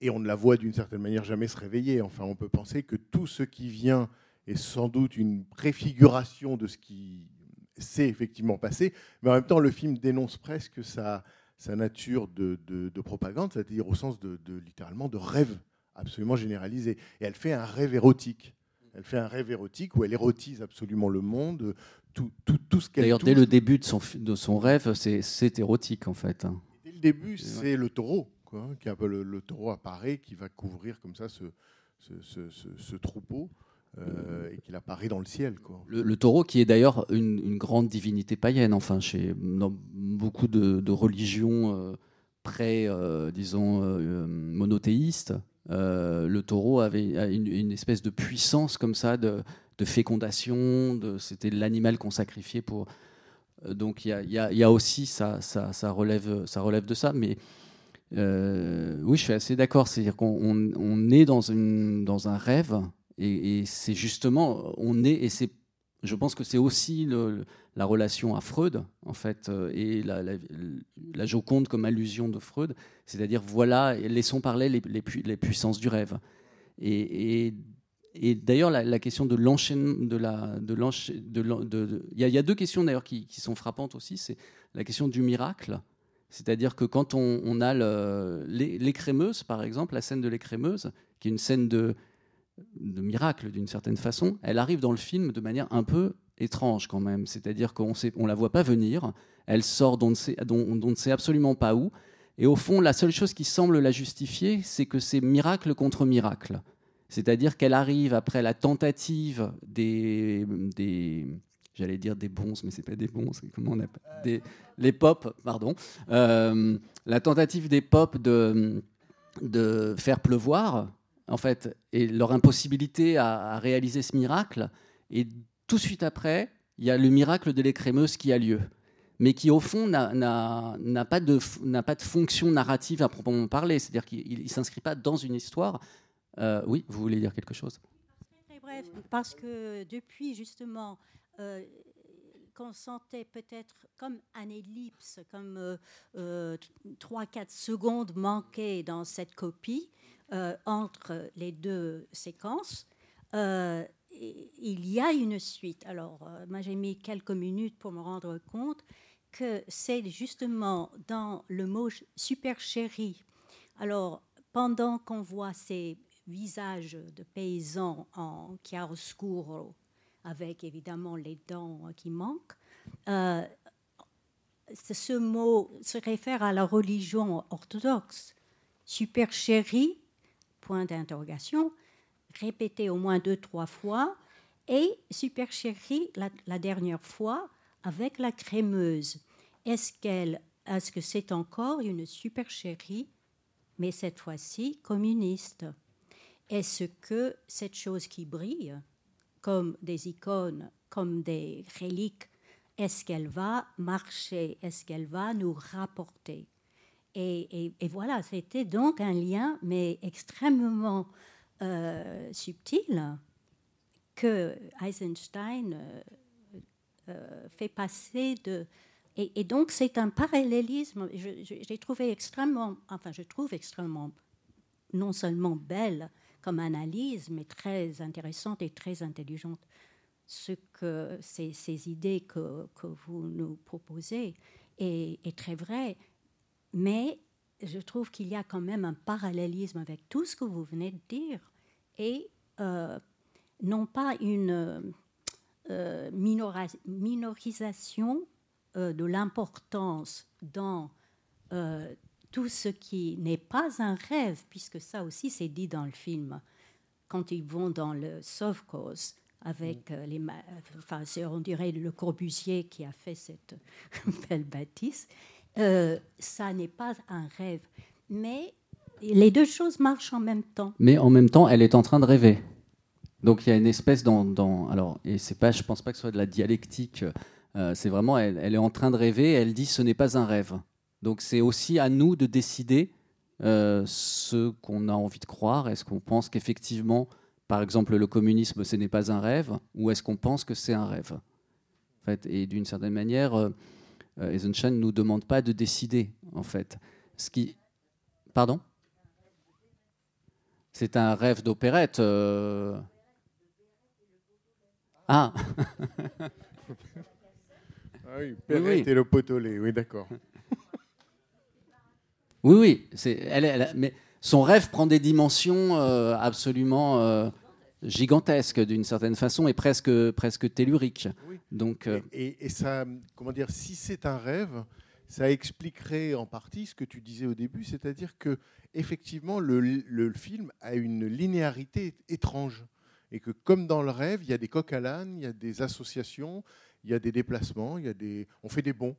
Et on ne la voit d'une certaine manière jamais se réveiller. Enfin, on peut penser que tout ce qui vient est sans doute une préfiguration de ce qui s'est effectivement passé. Mais en même temps, le film dénonce presque sa, nature de, de, de propagande, c'est-à-dire au sens de, littéralement de rêve absolument généralisé. Et elle fait un rêve érotique. Elle fait un rêve érotique où elle érotise absolument le monde, tout, tout, tout ce qu'elle D'ailleurs, dès le début de son, de son rêve, c'est- c'est érotique en fait. hein. Dès le début, c'est le taureau, quoi, qui le, le taureau apparaît, qui va couvrir comme ça ce, ce, ce- troupeau euh, et qu'il apparaît dans le ciel. Quoi. Le, le taureau qui est d'ailleurs une, une grande divinité païenne, enfin, chez dans beaucoup de, de religions euh, près, euh, disons, euh, monothéistes, euh, le taureau avait une, espèce de puissance comme ça, de, fécondation, c'était l'animal qu'on sacrifiait pour... euh, Donc il y a, aussi, ça, ça, relève, ça relève de ça, mais... euh, oui, je suis assez d'accord. C'est-à-dire qu'on on- on est dans un rêve, et, et c'est justement, on est, et c'est, je pense que c'est aussi la relation à Freud, en fait, euh, et la, Joconde comme allusion de Freud, c'est-à-dire, voilà, laissons parler les, les, pui- les puissances du rêve. Et, d'ailleurs, la, question de l'enchaînement, il y, a- deux questions d'ailleurs qui, sont frappantes aussi. C'est la question du miracle, c'est-à-dire que quand on, on a l'écrémeuse, par exemple, la scène de l'écrémeuse, qui est une scène de, de miracle d'une certaine façon, elle arrive dans le film de manière un peu étrange quand même. C'est-à-dire qu'on ne la voit pas venir, elle sort d'on ne, on ne sait absolument pas où, et au fond, la seule chose qui semble la justifier, c'est que c'est miracle contre miracle. C'est-à-dire qu'elle arrive après la tentative des, des j'allais dire des bons, mais c'est pas des bons, c'est comment on appelle des, les pop, pardon, Euh, la tentative des pop de de faire pleuvoir, en fait, et leur impossibilité à, réaliser ce miracle. Et tout de suite après, il y a le miracle de l'écrémeuse qui a lieu, mais qui au fond n'a- pas, de pas de fonction narrative à proprement parler, c'est-à-dire qu'il ne s'inscrit pas dans une histoire. Euh, oui, vous voulez dire quelque chose? Très bref, parce que depuis justement euh, qu'on sentait peut-être comme un ellipse, comme euh, euh, 3-4 secondes manquées dans cette copie euh, entre les deux séquences, euh, il y a une suite. Alors, euh, moi j'ai mis quelques minutes pour me rendre compte que c'est justement dans le mot super chéri. Alors, pendant qu'on voit ces visages de paysans en chiaroscuro, avec évidemment les dents qui manquent, euh, ce mot se réfère à la religion orthodoxe. Super chéri, point d'interrogation, répété au moins deux, trois fois, et super chéri la, la dernière fois avec la crémeuse. Est-ce est-ce que c'est encore une super chérie, mais cette fois-ci communiste? Est-ce que cette chose qui brille, comme des icônes, comme des reliques, est-ce qu'elle va marcher Est-ce qu'elle va nous rapporter? Et, voilà, c'était donc un lien, mais extrêmement euh, subtil, que Eisenstein euh, euh, fait passer de... Et, donc c'est un parallélisme, j'ai trouvé extrêmement, enfin je trouve extrêmement, non seulement belle comme analyse, mais très intéressante et très intelligente. Ce que ces, idées que, que vous nous proposez est, très vrai, mais je trouve qu'il y a quand même un parallélisme avec tout ce que vous venez de dire et euh, non pas une euh, minorisation euh, de l'importance dans tout ce qui n'est pas un rêve, puisque ça aussi c'est dit dans le film, quand ils vont dans le Sovkhoz avec euh, les... Enfin, on dirait le Corbusier qui a fait cette <laughs> belle bâtisse. Euh, ça n'est pas un rêve. Mais les deux choses marchent en même temps. Mais en même temps, elle est en train de rêver. Donc il y a une espèce dans, dans- alors et c'est pas, je pense pas que ce soit de la dialectique. euh, c'est vraiment, elle, elle est en train de rêver. Elle dit ce n'est pas un rêve. Donc c'est aussi à nous de décider euh, ce qu'on a envie de croire. Est-ce qu'on pense qu'effectivement, par exemple, le communisme ce n'est pas un rêve, ou est-ce qu'on pense que c'est un rêve? En fait, Et d'une certaine manière, euh, Eisenstein ne nous demande pas de décider en fait. Ce qui, pardon? C'est un rêve d'opérette. euh. Ah, <laughs> Ah oui, Perrette oui. et le potolé, oui, d'accord. Oui, oui. C'est, elle, elle- mais son rêve prend des dimensions euh, absolument. euh, gigantesque d'une certaine façon et presque, presque tellurique. Oui. Donc, euh, Et, et- et ça, comment dire, si c'est un rêve, ça expliquerait en partie ce que tu disais au début, c'est-à-dire que effectivement le, le film a une linéarité étrange et que comme dans le rêve, il y a des coques à l'âne, il y a des associations, il y a des déplacements, il y a des, on fait des bons.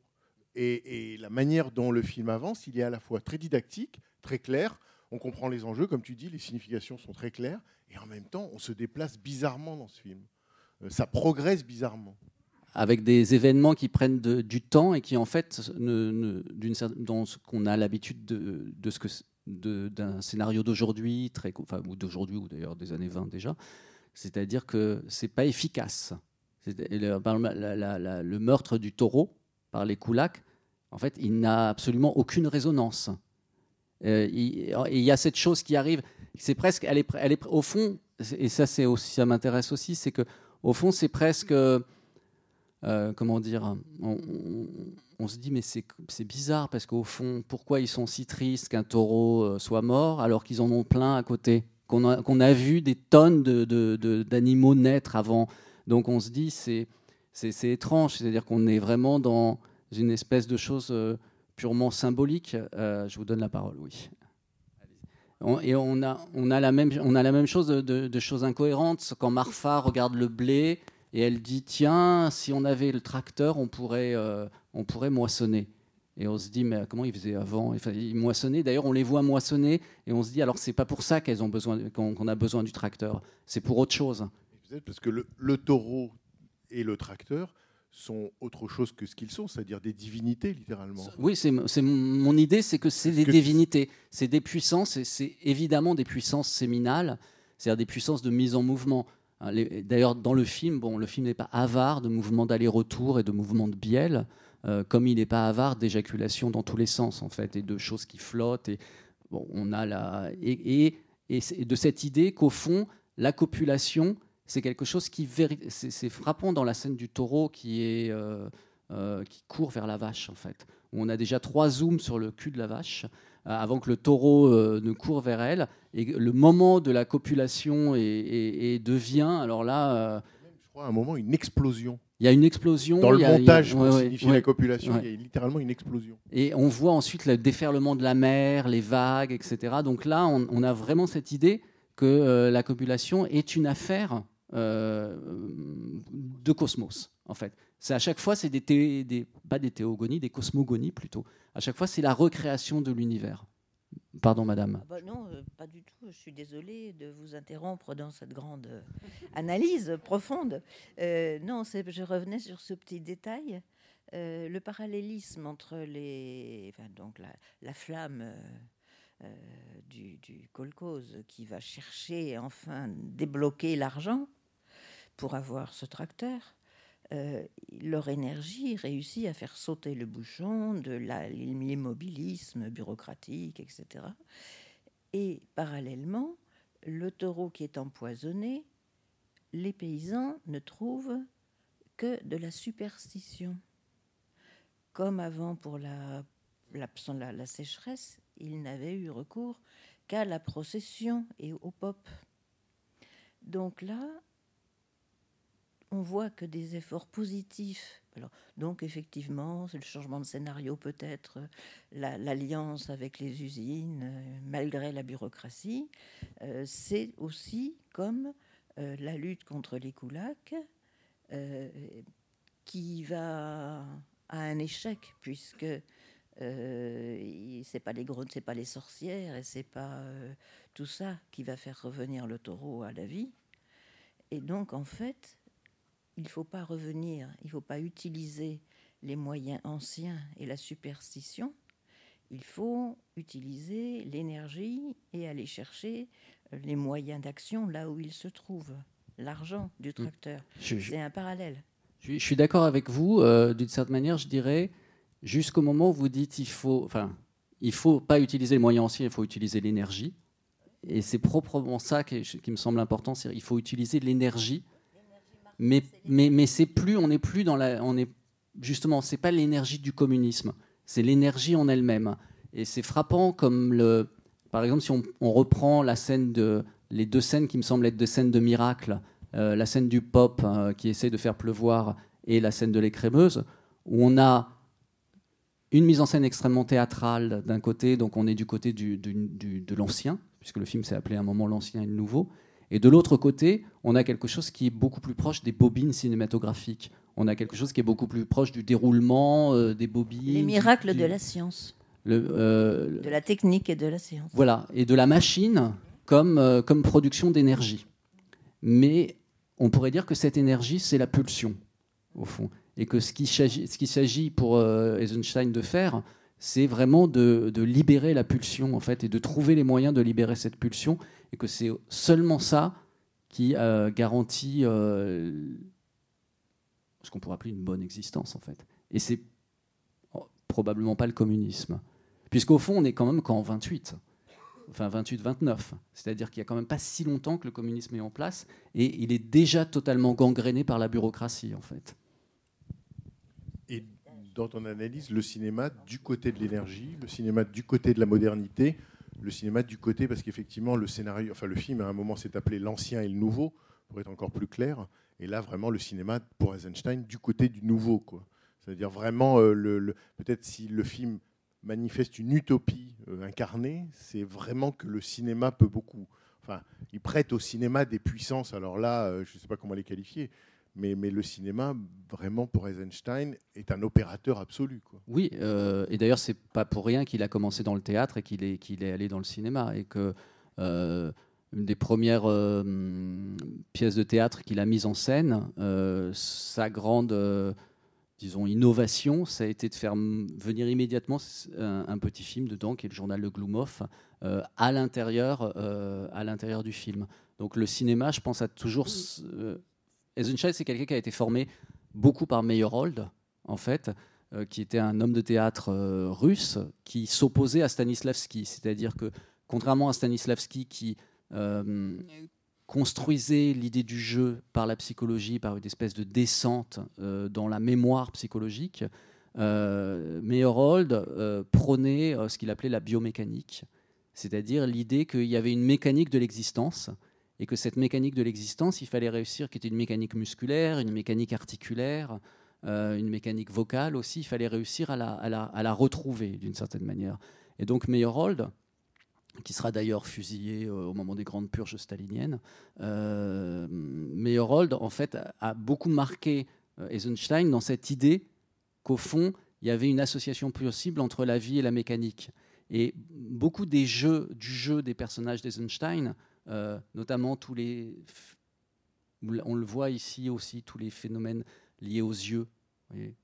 Et, la manière dont le film avance, il est à la fois très didactique, très clair. On comprend les enjeux, comme tu dis, les significations sont très claires, et en même temps, on se déplace bizarrement dans ce film. Euh, Ça progresse bizarrement. avec des événements qui prennent du temps et qui en fait ne, ne- d'une cer- dans ce qu'on a l'habitude de, ce que d'un scénario d'aujourd'hui très enfin, ou d'aujourd'hui ou d'ailleurs des années 20 déjà c'est-à-dire que c'est pas efficace le meurtre du taureau par les koulaks en fait il n'a absolument aucune résonance Euh, il, y a cette chose qui arrive c'est presque elle est, elle est au fond et ça c'est aussi ça m'intéresse aussi c'est que au fond c'est presque euh, comment dire, on, se dit mais c'est bizarre parce qu'au fond, pourquoi ils sont si tristes qu'un taureau euh, soit mort alors qu'ils en ont plein à côté, qu'on a, vu des tonnes de- de- d'animaux naître avant. Donc on se dit c'est c'est étrange, c'est-à-dire qu'on est vraiment dans une espèce de chose euh, purement symbolique. Euh, je vous donne la parole, oui. Et on a, on, a la même, on a la même chose de, choses incohérentes. Quand Marfa regarde le blé, et elle dit tiens, si on avait le tracteur, on pourrait, euh, on pourrait moissonner. Et on se dit mais comment ils faisaient avant? Enfin, Ils moissonnaient. D'ailleurs, on les voit moissonner et on se dit alors c'est pas pour ça qu'elles ont qu'on a besoin du tracteur. C'est pour autre chose. Peut-être parce que le taureau et le tracteur sont autre chose que ce qu'ils sont, c'est-à-dire des divinités littéralement. Oui, c'est mon idée, c'est que c'est des que- divinités, c'est des puissances, et c'est évidemment des puissances séminales, c'est-à-dire des puissances de mise en mouvement. Hein, D'ailleurs, dans le film, bon, le film n'est pas avare de mouvements d'aller-retour et de mouvements de bielle, euh, comme il n'est pas avare d'éjaculation dans tous les sens, en fait, et de choses qui flottent. Et, bon, on a la, et, et- de cette idée qu'au fond, la copulation, c'est quelque chose qui c'est frappant dans la scène du taureau qui est euh, euh, qui court vers la vache en fait. On a déjà trois zooms sur le cul de la vache euh, avant que le taureau ne court vers elle et le moment de la copulation est- devient alors là Je crois à un moment une explosion. il y a une explosion Dans le a- a- montage pour ouais, ouais, signifier ouais. la copulation, ouais. il y a littéralement une explosion. Et on voit ensuite le déferlement de la mer, les vagues, etc. Donc là, on, on a vraiment cette idée que la copulation est une affaire euh, de cosmos, en fait. C'est à chaque fois, c'est des, des pas des théogonies, des cosmogonies plutôt. À chaque fois, c'est la recréation de l'univers. Pardon, madame. Ah bah non, euh, pas du tout. Je suis désolée de vous interrompre dans cette grande euh, analyse profonde. Non, je revenais sur ce petit détail. Le parallélisme entre les, donc la, la flamme du, du kolkhoz qui va chercher enfin débloquer l'argent pour avoir ce tracteur. euh, leur énergie réussit à faire sauter le bouchon de l'immobilisme bureaucratique, etc. Et parallèlement, le taureau qui est empoisonné, les paysans ne trouvent que de la superstition. Comme avant pour la, la sécheresse, ils n'avaient eu recours qu'à la procession et au pop. Donc là, on voit que des efforts positifs. Alors, donc effectivement, c'est le changement de scénario peut-être, la- l'alliance avec les usines, euh, malgré la bureaucratie. Euh, c'est aussi comme euh, la lutte contre les koulaks, euh, qui va à un échec puisque euh, c'est pas les gros, c'est pas les sorcières et c'est pas euh, tout ça qui va faire revenir le taureau à la vie. Et donc en fait, il ne faut pas revenir, il ne faut pas utiliser les moyens anciens et la superstition. Il faut utiliser l'énergie et aller chercher euh, les moyens d'action là où ils se trouvent. L'argent du tracteur. Je- je- C'est un parallèle. Je suis- je suis d'accord avec vous. euh, D'une certaine manière, je dirais, jusqu'au moment où vous dites il faut, enfin, il faut pas utiliser les moyens anciens, il faut utiliser l'énergie. Et c'est proprement ça qui, qui me semble important. C'est il faut utiliser l'énergie. Mais, mais, mais c'est plus, on n'est plus dans la, on est justement, c'est pas l'énergie du communisme, c'est l'énergie en elle-même. Et c'est frappant comme le, par exemple, si on, reprend la scène de, les deux scènes qui me semblent être deux scènes de miracle, euh, la scène du pop euh, qui essaie de faire pleuvoir et la scène de l'écrémeuse, où on a une mise en scène extrêmement théâtrale d'un côté, donc on est du côté du- de l'ancien, puisque le film s'est appelé à un moment l'ancien et le nouveau, et de l'autre côté, on a quelque chose qui est beaucoup plus proche des bobines cinématographiques. On a quelque chose qui est beaucoup plus proche du déroulement euh, des bobines. Les miracles du- de la science, le, euh, de la technique et de la science. voilà, et de la machine comme, euh, comme production d'énergie. Mais on pourrait dire que cette énergie, c'est la pulsion, au fond. Et que ce qu'il s'agit, pour Eisenstein de faire, c'est vraiment de, libérer la pulsion, en fait, et de trouver les moyens de libérer cette pulsion, et que c'est seulement ça qui euh, garantit euh, ce qu'on pourrait appeler une bonne existence, en fait. Et c'est oh, probablement pas le communisme. Puisqu'au fond, on est quand même qu'en 28 enfin 28-29. C'est-à-dire qu'il n'y a quand même pas si longtemps que le communisme est en place et il est déjà totalement gangréné par la bureaucratie, en fait. Dans ton analyse, le cinéma du côté de l'énergie, le cinéma du côté de la modernité, le cinéma du côté, parce qu'effectivement, le scénario, enfin le film à un moment s'est appelé L'ancien et le nouveau, pour être encore plus clair. Et là, vraiment, le cinéma pour Eisenstein du côté du nouveau, quoi. C'est-à-dire vraiment, euh, le- peut-être si le film manifeste une utopie euh, incarnée, c'est vraiment que le cinéma peut beaucoup. Enfin, il prête au cinéma des puissances. Alors là, euh, je ne sais pas comment les qualifier, mais, mais le cinéma, vraiment pour Eisenstein, est un opérateur absolu. Quoi. Oui, euh, et d'ailleurs, c'est pas pour rien qu'il a commencé dans le théâtre et qu'il est, qu'il est allé dans le cinéma. Et que euh, une des premières euh, pièces de théâtre qu'il a mises en scène, sa grande, disons, innovation, ça a été de faire venir immédiatement un, petit film dedans, qui est le journal de Glumov, euh, à l'intérieur, du film. Donc le cinéma, je pense, a toujours. Eisenstein, c'est quelqu'un qui a été formé beaucoup par Meyerhold, en fait, euh, qui était un homme de théâtre euh, russe qui s'opposait à Stanislavski. C'est-à-dire que, contrairement à Stanislavski qui euh, construisait l'idée du jeu par la psychologie, par une espèce de descente dans la mémoire psychologique, Meyerhold prônait ce qu'il appelait la biomécanique, c'est-à-dire l'idée qu'il y avait une mécanique de l'existence et que cette mécanique de l'existence, il fallait réussir, qui était une mécanique musculaire, une mécanique articulaire, euh, une mécanique vocale aussi, il fallait réussir à la, retrouver d'une certaine manière. Et donc Meyerhold, qui sera d'ailleurs fusillé euh, au moment des grandes purges staliniennes, euh, Meyerhold, en fait, a, beaucoup marqué Eisenstein dans cette idée qu'au fond, il y avait une association possible entre la vie et la mécanique. Et beaucoup des jeux, du jeu des personnages d'Eisenstein, notamment tous les. On le voit ici aussi, tous les phénomènes liés aux yeux,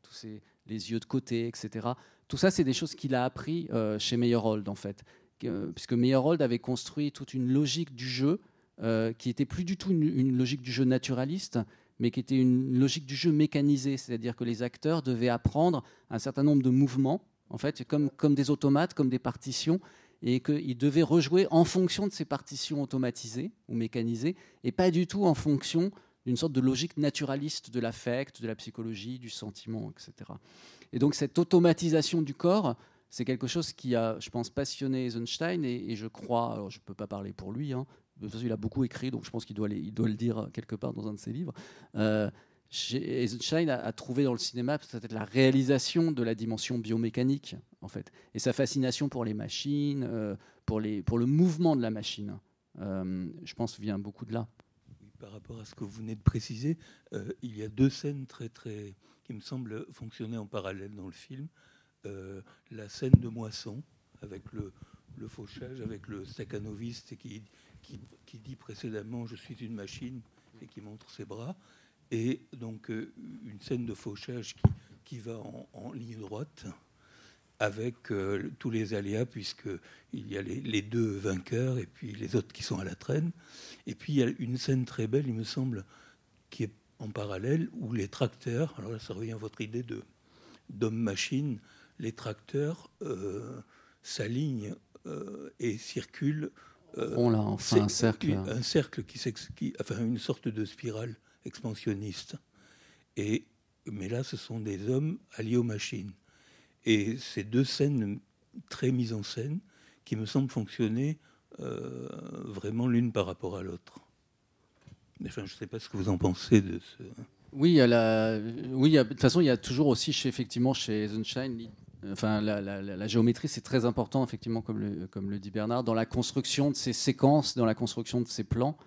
tous ces, les yeux de côté, etc. Tout ça, c'est des choses qu'il a appris euh, chez Meyerhold, en fait. Que- puisque Meyerhold avait construit toute une logique du jeu euh, qui était plus du tout une, une logique du jeu naturaliste, mais qui était une logique du jeu mécanisé, c'est-à-dire que les acteurs devaient apprendre un certain nombre de mouvements, en fait, comme, comme des automates, comme des partitions, et qu'ils devaient rejouer en fonction de ces partitions automatisées ou mécanisées, et pas du tout en fonction d'une sorte de logique naturaliste de l'affect, de la psychologie, du sentiment, etc. Et donc cette automatisation du corps, c'est quelque chose qui a, je pense, passionné Eisenstein, et, je crois, je ne peux pas parler pour lui, hein, de toute façon, il a beaucoup écrit, donc je pense qu'il doit, le dire quelque part dans un de ses livres. Euh, Eisenstein a, trouvé dans le cinéma peut-être la réalisation de la dimension biomécanique, en fait, et sa fascination pour les machines, euh, pour, les, pour le mouvement de la machine. Euh, je pense vient beaucoup de là. Par rapport à ce que vous venez de préciser, euh, il y a deux scènes très, très, qui me semblent fonctionner en parallèle dans le film. La scène de moisson, avec le, le fauchage, avec le staccanoviste qui, qui, qui dit précédemment Je suis une machine et qui montre ses bras. Et donc euh, une scène de fauchage qui, qui va en, en ligne droite avec euh, tous les aléas, puisqu'il y a les, les deux vainqueurs et puis les autres qui sont à la traîne. Et puis il y a une scène très belle, il me semble, qui est en parallèle, où les tracteurs, alors là ça revient à votre idée de d'homme-machine, les tracteurs euh, s'alignent euh, et circulent. On l'a enfin un cercle. Un cercle qui, qui- enfin une sorte de spirale expansionniste. Et, mais là, ce sont des hommes alliés aux machines. Et ces deux scènes très mises en scène qui me semblent fonctionner euh, vraiment l'une par rapport à l'autre. Enfin, je ne sais pas ce que vous en pensez de ce. Oui, la- oui de toute façon, il y a toujours aussi, chez, effectivement, chez li- enfin, la- la géométrie, c'est très important, effectivement, comme le, comme le dit Bernard, dans la construction de ces séquences, dans la construction de ces plans.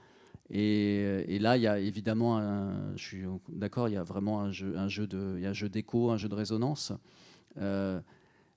Et, et là, il y a évidemment, un- je suis d'accord, il y a vraiment un jeu, de, il y a un jeu d'écho, un jeu de résonance. Euh,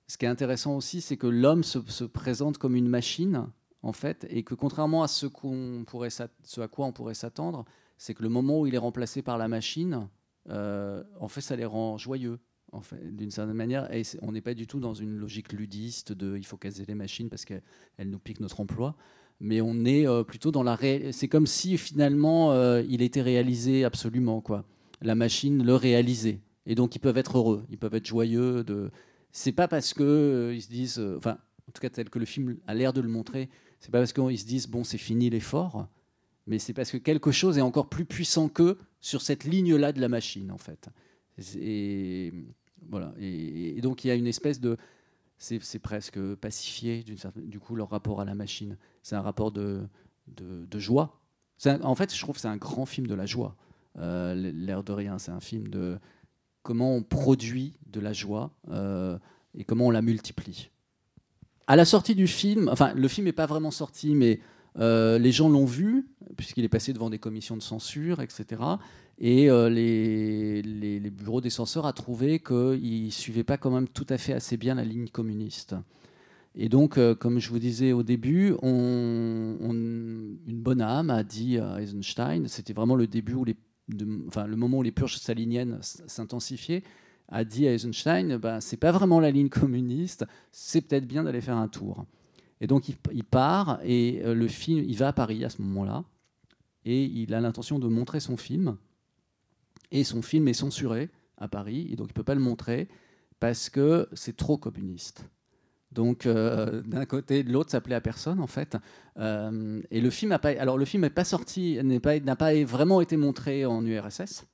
ce qui est intéressant aussi, c'est que l'homme se, se présente comme une machine, en fait, et que contrairement à ce, qu'on pourrait, ce à quoi on pourrait s'attendre, c'est que le moment où il est remplacé par la machine, euh, en fait, ça les rend joyeux, en fait, d'une certaine manière. Et on n'est pas du tout dans une logique ludiste de il faut caser les machines parce qu'elles elles nous piquent notre emploi. Mais on est euh, plutôt dans la ré... C'est comme si finalement euh, il était réalisé absolument, quoi. La machine le réalisait. Et donc ils peuvent être heureux, ils peuvent être joyeux. De... C'est pas parce que euh, ils se disent, enfin, en tout cas tel que le film a l'air de le montrer, c'est pas parce qu'ils se disent bon c'est fini l'effort, mais c'est parce que quelque chose est encore plus puissant qu'eux sur cette ligne-là de la machine, en fait. Et, voilà. Et, donc, il y a une espèce de. C'est presque pacifié, du coup, leur rapport à la machine. C'est un rapport de, de, joie. En fait, je trouve que c'est un grand film de la joie. Euh, L'air de rien, c'est un film de comment on produit de la joie euh, et comment on la multiplie. À la sortie du film, enfin, le film n'est pas vraiment sorti, mais euh, les gens l'ont vu, puisqu'il est passé devant des commissions de censure, etc. Et les, les, bureaux des censeurs a trouvé qu'il ne suivait pas quand même tout à fait assez bien la ligne communiste. Et donc, euh, comme je vous disais au début, une bonne âme a dit à Eisenstein, c'était vraiment le début où enfin, le moment où les purges staliniennes s'intensifiaient, a dit à Eisenstein, ben, c'est pas vraiment la ligne communiste, c'est peut-être bien d'aller faire un tour. Et donc il, il part et euh, le film, il va à Paris à ce moment-là et il a l'intention de montrer son film. Et son film est censuré à Paris et donc il peut pas le montrer parce que c'est trop communiste. Donc euh, d'un côté et de l'autre, ça plaît à personne en fait. Euh, et le film a pas, alors le film n'est pas sorti, n'est pas, n'a pas vraiment été montré en URSS.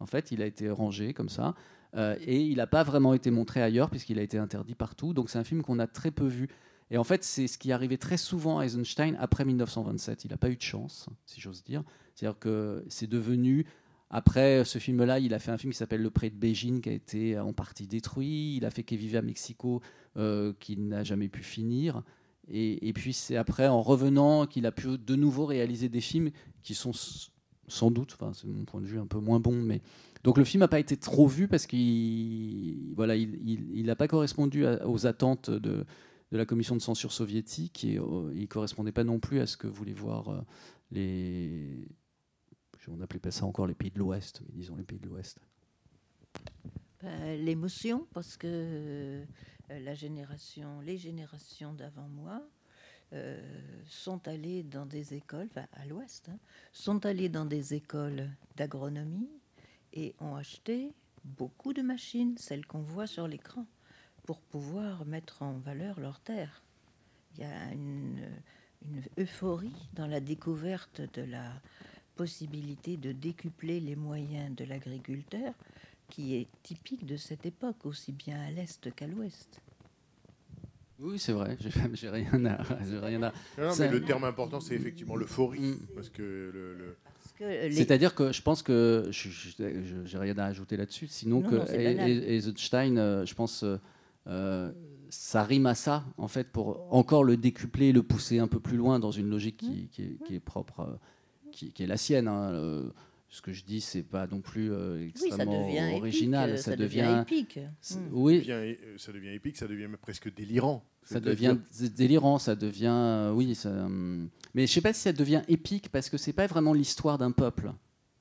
En fait, il a été rangé comme ça. Euh, et il n'a pas vraiment été montré ailleurs puisqu'il a été interdit partout. Donc c'est un film qu'on a très peu vu. Et en fait, c'est ce qui arrivait très souvent à Eisenstein après 1927. Il n'a pas eu de chance, si j'ose dire. C'est-à-dire que c'est devenu, après ce film-là, il a fait un film qui s'appelle Le Pré de Beijing, qui a été en partie détruit. Il a fait Que Viva Mexico, euh, qui n'a jamais pu finir. Et, puis c'est après, en revenant, qu'il a pu de nouveau réaliser des films qui sont sans doute, enfin c'est mon point de vue un peu moins bon, mais donc le film n'a pas été trop vu parce qu'il voilà, il, il, pas correspondu à- aux attentes de, la commission de censure soviétique euh, il correspondait pas non plus à ce que voulaient voir euh, les on n'appelait pas ça encore les pays de l'Ouest, mais disons les pays de l'Ouest. Ben, L'émotion, parce que euh, les générations d'avant moi euh, sont allées dans des écoles, enfin, à l'ouest, hein, sont allées dans des écoles d'agronomie et ont acheté beaucoup de machines, celles qu'on voit sur l'écran, pour pouvoir mettre en valeur leurs terres. Il y a une euphorie dans la découverte de la possibilité de décupler les moyens de l'agriculteur qui est typique de cette époque, aussi bien à l'est qu'à l'ouest. Oui, c'est vrai, j'ai <laughs> rien à. rien à- Non, non, Ça- mais le terme important, c'est effectivement l'euphorie. Mm. Parce que le, le- C'est-à-dire que je pense que j'ai rien à ajouter là-dessus. Sinon Non, que non, E-. E- Eisenstein, euh, je pense, euh, ça rime à ça en fait pour encore le décupler, le pousser un peu plus loin dans une logique qui, qui est, qui est propre, euh, qui, qui est la sienne. hein. Euh, ce que je dis, c'est pas non plus euh, oui, ça extrêmement devient original. épique, ça, devient, épique. c'est- Mm. Oui, devient- euh, ça devient épique, ça devient presque délirant. ça devient délirant, ça devient. euh, oui, ça, hum, mais je sais pas si ça devient épique parce que c'est pas vraiment l'histoire d'un peuple.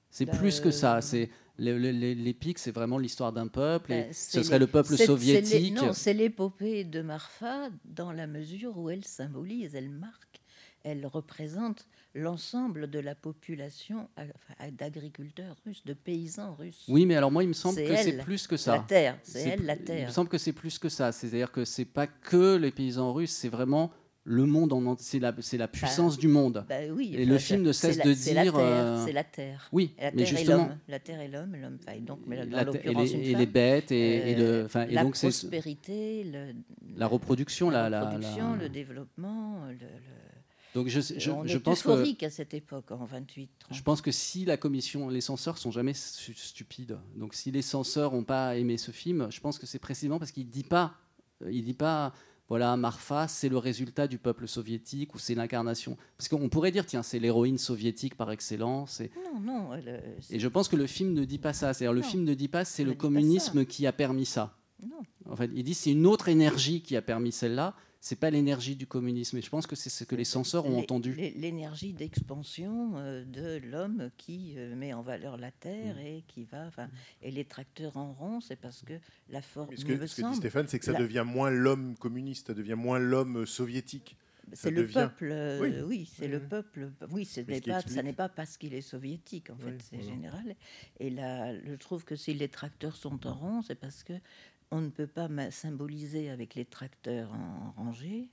C'est Bah, plus que ça. euh, C'est l'épique, c'est vraiment l'histoire d'un peuple. et Ben, ce serait le peuple les- soviétique. non, c'est l'épopée de Marfa dans la mesure où elle symbolise, elle marque, elle représente l'ensemble de la population euh, enfin, d'agriculteurs russes, de paysans russes. Oui, mais alors moi, il me semble que c'est plus que La ça. terre, c'est elle la Il me terre. semble que c'est plus que ça. C'est-à-dire que c'est pas que les paysans russes, c'est vraiment le monde en entier. C'est la, c'est la puissance du monde. Bah oui, Et le film ne cesse la- de c'est la dire, terre, euh, C'est la terre. Oui, la mais terre et justement, l'homme. La terre et l'homme, l'homme, enfin, donc, mais la terre- et les, une et femme. les bêtes et, et le, Euh, et la donc c'est prospérité, le- la reproduction, la, la, reproduction, la- le développement, le, le- Donc je, je, on je est pense que à cette époque, en 28, 30. je pense que si la commission, les censeurs sont jamais stu- stupides. Donc si les censeurs n'ont pas aimé ce film, je pense que c'est précisément parce qu'il dit pas, euh, il dit pas, voilà, Marfa, c'est le résultat du peuple soviétique ou c'est l'incarnation. Parce qu'on pourrait dire, tiens, c'est l'héroïne soviétique par excellence. Et, Non, non. elle, euh, et je pense que le film ne dit pas ça. C'est-à-dire le film ne dit pas c'est le ne communisme qui a permis ça. Non. En fait, il dit c'est une autre énergie qui a permis celle-là. C'est pas l'énergie du communisme. Et je pense que c'est ce que les censeurs ont entendu. l'é- L'énergie d'expansion euh, de l'homme qui euh, met en valeur la terre Mm. et qui va. enfin, Et les tracteurs en rond, c'est parce que la forme. Ce que, me ce que dit Stéphane, c'est que ça la- devient moins l'homme communiste, ça devient moins l'homme soviétique. ça C'est le devient- peuple, euh, Oui. oui, c'est le peuple. Oui, ça n'est pas parce qu'il est soviétique, en fait, c'est voilà. général. Et là, je trouve que si les tracteurs sont en rond, c'est parce que on ne peut pas symboliser avec les tracteurs en rangée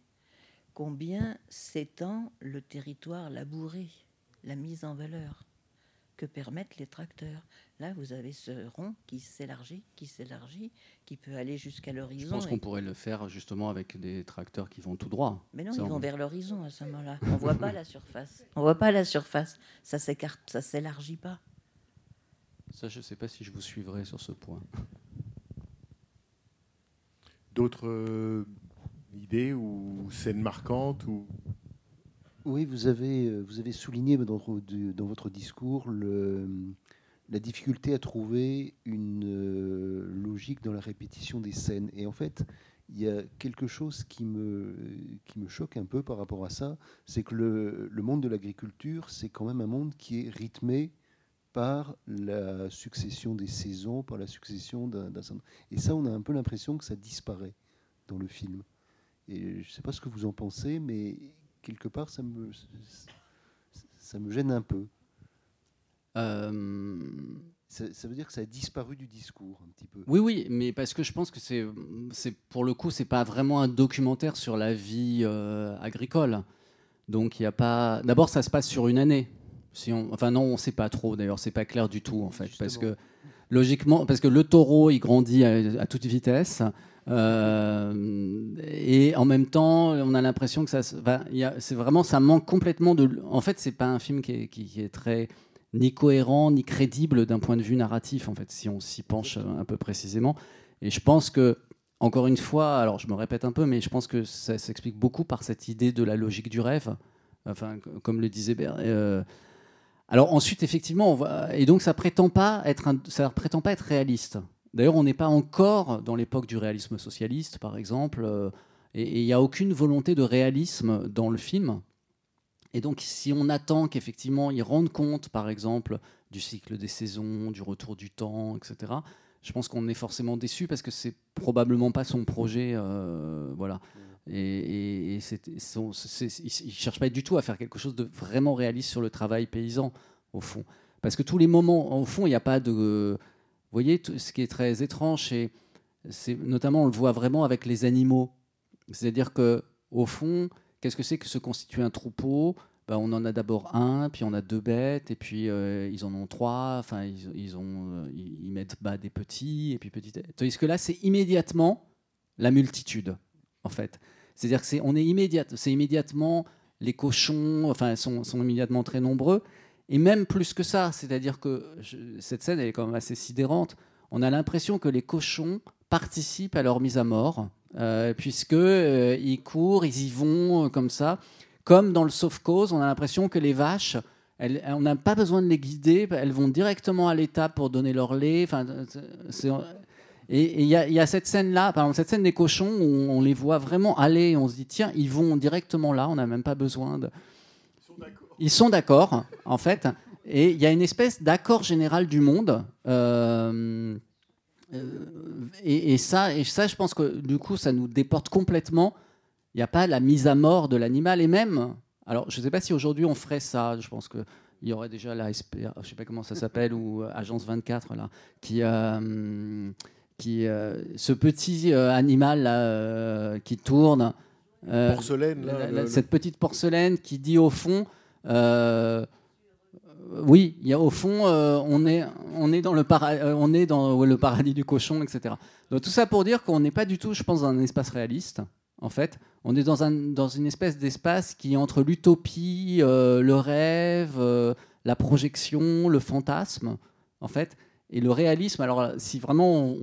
combien s'étend le territoire labouré, la mise en valeur que permettent les tracteurs. Là, vous avez ce rond qui s'élargit, qui s'élargit, qui peut aller jusqu'à Je l'horizon. pense et- qu'on pourrait le faire justement avec des tracteurs qui vont tout droit. mais non, Ça, ils on- vont vers l'horizon à ce moment-là. <laughs> On voit pas la surface. On voit pas la surface. Ça s'écarte, ça s'élargit pas. Ça, je ne sais pas si je vous suivrai sur ce point. D'autres euh, idées ou scènes marquantes ou... Oui, vous avez, euh, vous avez souligné dans, votre- discours la difficulté à trouver une euh, logique dans la répétition des scènes. Et en fait, il y a quelque chose qui me, qui me choque un peu par rapport à ça, c'est que le, le monde de l'agriculture, c'est quand même un monde qui est rythmé par la succession des saisons, par la succession d'un... Et ça, on a un peu l'impression que ça disparaît dans le film. Et je ne sais pas ce que vous en pensez, mais quelque part, ça me, ça me gêne un peu. Euh, Ça, ça veut dire que ça a disparu du discours un petit peu. Oui, oui, mais parce que je pense que c'est, c'est pour le coup, c'est pas vraiment un documentaire sur la vie euh, agricole. Donc il y a pas. D'abord, ça se passe sur une année. Si on... Enfin non, on sait pas trop. D'ailleurs, c'est pas clair du tout en fait, parce que logiquement, parce que le taureau, il grandit à, à toute vitesse. euh, et en même temps, on a l'impression que ça, enfin, c'est vraiment, ça manque complètement de. En fait, c'est pas un film qui est, qui- qui est très ni cohérent ni crédible d'un point de vue narratif. En fait, si on s'y penche un peu précisément. Et je pense que, encore une fois, alors je me répète un peu, mais je pense que ça s'explique beaucoup par cette idée de la logique du rêve. Enfin, comme le disait Ber- euh, alors ensuite, effectivement, et donc ça prétend pas être, ça prétend pas être réaliste. D'ailleurs, on n'est pas encore dans l'époque du réalisme socialiste, par exemple, euh, et il n'y a aucune volonté de réalisme dans le film. Et donc, si on attend qu'effectivement ils rendent compte, par exemple, du cycle des saisons, du retour du temps, etc., je pense qu'on est forcément déçu parce que c'est probablement pas son projet, euh, voilà. Et, et- et c'est- son- c'est- il ne cherche pas du tout à faire quelque chose de vraiment réaliste sur le travail paysan, au fond. Parce que tous les moments, au fond, il n'y a pas de. Vous voyez, ce qui est très étrange, c'est, c'est notamment, on le voit vraiment avec les animaux. C'est-à-dire que, au fond, qu'est-ce que c'est que se constituer un troupeau? Ben, On en a d'abord un, puis on a deux bêtes, et puis euh, ils en ont trois. Enfin, ils, ils ont, euh, ils ils mettent bas des petits, et puis petit. Tandis que là, c'est immédiatement la multitude, en fait. C'est-à-dire que c'est, on est immédiat, c'est immédiatement les cochons, enfin, sont, sont immédiatement très nombreux. Et même plus que ça, c'est-à-dire que cette scène est quand même assez sidérante. On a l'impression que les cochons participent à leur mise à mort, euh, puisque euh, ils courent, ils y vont euh, comme ça. Comme dans le sauf cause, on a l'impression que les vaches, elles- on n'a pas besoin de les guider, elles vont directement à l'étable pour donner leur lait. Enfin, c'est- et il y, a- il cette scène-là, par exemple, cette scène des cochons où on les voit vraiment aller, on se dit tiens, ils vont directement là, on n'a même pas besoin de. Ils sont d'accord, en fait. Et il y a une espèce d'accord général du monde. euh, euh, et, ça, et ça, je pense que du coup, ça nous déporte complètement. Il n'y a pas la mise à mort de l'animal. Et même, alors je ne sais pas si aujourd'hui on ferait ça. Je pense qu'il y aurait déjà la SPA, je ne sais pas comment ça s'appelle, ou euh, Agence 24, là, qui. Qui euh, ce petit euh, animal là, euh, qui tourne, Porcelaine, là, la- le- la- le- cette petite porcelaine qui dit au fond, oui, il y a au fond, euh, on est, on est dans le para- euh, on est dans le paradis du cochon, etc. Donc tout ça pour dire qu'on n'est pas du tout, je pense, dans un espace réaliste. En fait, on est dans, un, dans une espèce d'espace qui est entre l'utopie, euh, le rêve, la projection, le fantasme, en fait, et le réalisme. Alors, si vraiment,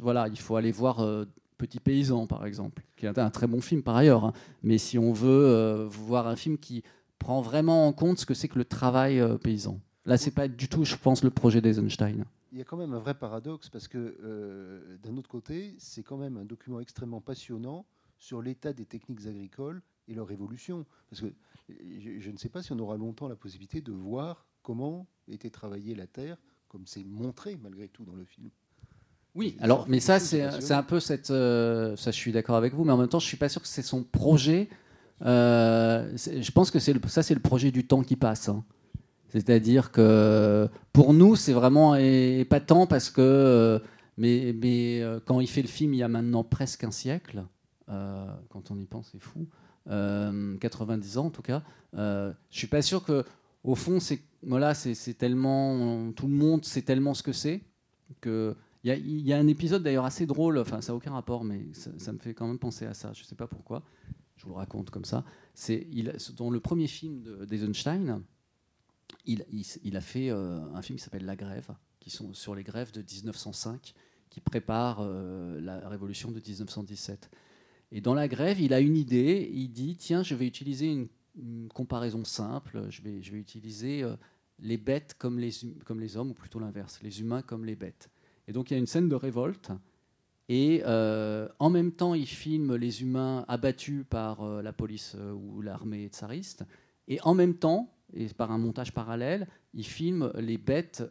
voilà, il faut aller voir euh, Petit Paysan, par exemple, qui est un très bon film par ailleurs. hein. Mais si on veut euh, voir un film qui prend vraiment en compte ce que c'est que le travail euh, paysan, là, c'est pas du tout, je pense, le projet d'Eisenstein. Il y a quand même un vrai paradoxe parce que, d'un autre côté, c'est quand même un document extrêmement passionnant sur l'état des techniques agricoles et leur évolution. Parce que je ne sais pas si on aura longtemps la possibilité de voir comment était travaillée la terre, comme c'est montré malgré tout dans le film. Oui, alors, mais ça, c'est un peu cette. euh, ça, je suis d'accord avec vous, mais en même temps, je suis pas sûr que c'est son projet. Euh, je pense que c'est le- ça, c'est le projet du temps qui passe. hein. C'est-à-dire que pour nous, c'est vraiment épatant parce que. euh, mais mais quand il fait le film, il y a maintenant presque un siècle. quand on y pense, c'est fou. Euh, 90 ans en tout cas. Je suis pas sûr que, au fond, c'est voilà, c'est tellement tout le monde sait tellement ce que c'est que il y, a- un épisode d'ailleurs assez drôle, enfin ça n'a aucun rapport, mais ça, me fait quand même penser à ça, je ne sais pas pourquoi, je vous le raconte comme ça. C'est dans le premier film de- d'Eisenstein, il a fait euh, un film qui s'appelle La Grève, qui sont sur les grèves de 1905, qui prépare euh, la révolution de 1917. Et dans La Grève, il a une idée, il dit, tiens, je vais utiliser une, une comparaison simple, je vais, utiliser euh, les bêtes comme les, hum- comme les hommes, ou plutôt l'inverse, les humains comme les bêtes. Et donc il y a une scène de révolte, et euh, en même temps il filme les humains abattus par euh, la police ou l'armée tsariste, et en même temps, et par un montage parallèle, il filme les bêtes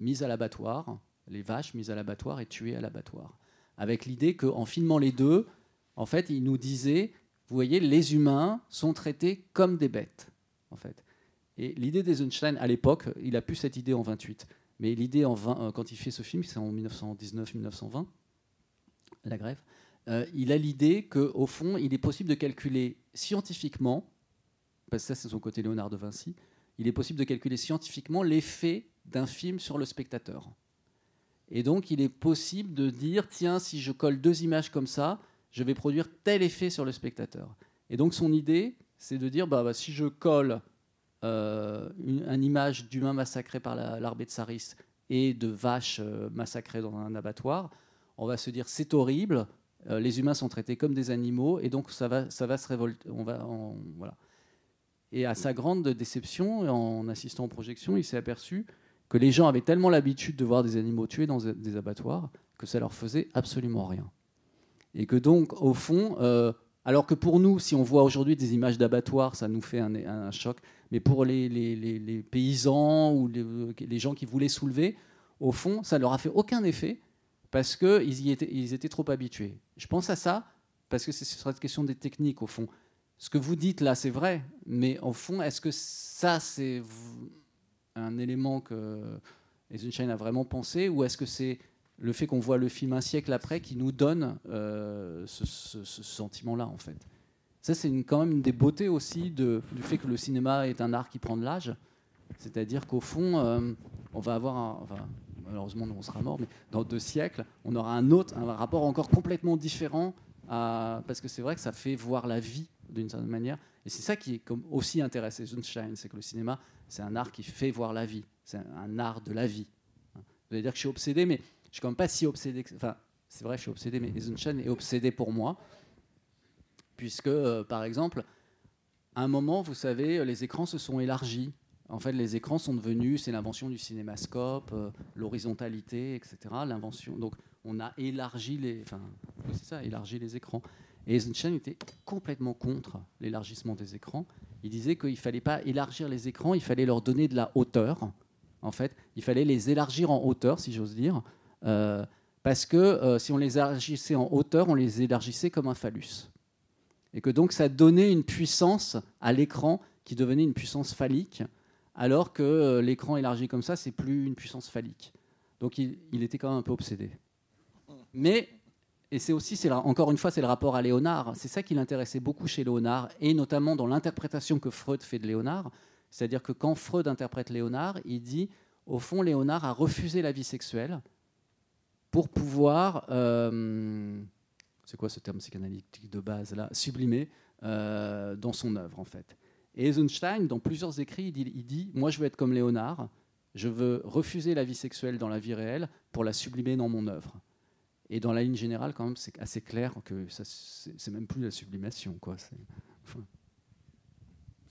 mises à l'abattoir, les vaches mises à l'abattoir et tuées à l'abattoir. Avec l'idée qu'en filmant les deux, en fait, il nous disait, vous voyez, les humains sont traités comme des bêtes, en fait. Et l'idée d'Eisenstein, à l'époque, il a plus cette idée en 28, mais l'idée en 20, euh, quand il fait ce film, c'est en 1919-1920, la grève, euh, il a l'idée qu'au fond, il est possible de calculer scientifiquement, parce que ça c'est son côté Léonard de Vinci, il est possible de calculer scientifiquement l'effet d'un film sur le spectateur. Et donc il est possible de dire, tiens, si je colle deux images comme ça, je vais produire tel effet sur le spectateur. Et donc son idée, c'est de dire, bah, bah, si je colle euh, une, image d'humains massacrés par la- l'armée tsariste et de vaches euh, massacrées dans un abattoir, on va se dire c'est horrible, euh, les humains sont traités comme des animaux et donc ça va, ça va se révolter. On va, voilà. Et à sa grande déception, en assistant aux projections, il s'est aperçu que les gens avaient tellement l'habitude de voir des animaux tués dans des abattoirs que ça leur faisait absolument rien. Et que donc, au fond, euh, alors que pour nous, si on voit aujourd'hui des images d'abattoirs, ça nous fait un, choc, mais pour les, paysans ou les, gens qui voulaient soulever, au fond, ça leur a fait aucun effet parce qu'ils étaient, étaient trop habitués. Je pense à ça parce que c'est sur cette question des techniques, au fond. Ce que vous dites là, c'est vrai, mais au fond, est-ce que ça, c'est un élément que Eisenstein a vraiment pensé, ou est-ce que c'est le fait qu'on voit le film un siècle après qui nous donne euh, ce, sentiment-là, en fait Ça, c'est quand même une des beautés aussi du fait que le cinéma est un art qui prend de l'âge. C'est-à-dire qu'au fond, euh, on va avoir, un- malheureusement, nous, on sera mort, mais dans deux siècles, on aura un autre, un rapport encore complètement différent, parce que c'est vrai que ça fait voir la vie d'une certaine manière. Et c'est ça qui est comme aussi intéressé Eisenstein, c'est que le cinéma, c'est un art qui fait voir la vie. C'est un, un art de la vie. Vous allez dire que je suis obsédé, mais je suis quand même pas si obsédé. que- Enfin, c'est vrai, je suis obsédé, mais Eisenstein est obsédé pour moi, puisque, euh, par exemple, à un moment, vous savez, les écrans se sont élargis. En fait, les écrans sont devenus, c'est l'invention du cinémascope, euh, l'horizontalité, etc. L'invention. Donc, on a élargi les, enfin, c'est ça, élargi les écrans. Et Eisenstein était complètement contre l'élargissement des écrans. Il disait qu'il ne fallait pas élargir les écrans, il fallait leur donner de la hauteur. En fait, il fallait les élargir en hauteur, si j'ose dire, euh, parce que euh, si on les élargissait en hauteur, on les élargissait comme un phallus. Et que donc ça donnait une puissance à l'écran qui devenait une puissance phallique, alors que euh, l'écran élargi comme ça, c'est plus une puissance phallique. Donc il, était quand même un peu obsédé. Mais, et c'est aussi, encore une fois, c'est le rapport à Léonard. C'est ça qui l'intéressait beaucoup chez Léonard, et notamment dans l'interprétation que Freud fait de Léonard. C'est-à-dire que quand Freud interprète Léonard, il dit, au fond, Léonard a refusé la vie sexuelle pour pouvoir euh, c'est quoi ce terme psychanalytique de base là, sublimer euh, dans son œuvre en fait. Et Eisenstein, dans plusieurs écrits, il dit, Moi, je veux être comme Léonard, je veux refuser la vie sexuelle dans la vie réelle pour la sublimer dans mon œuvre. Et dans la ligne générale, quand même, c'est assez clair que c'est même plus la sublimation. Quoi. Ce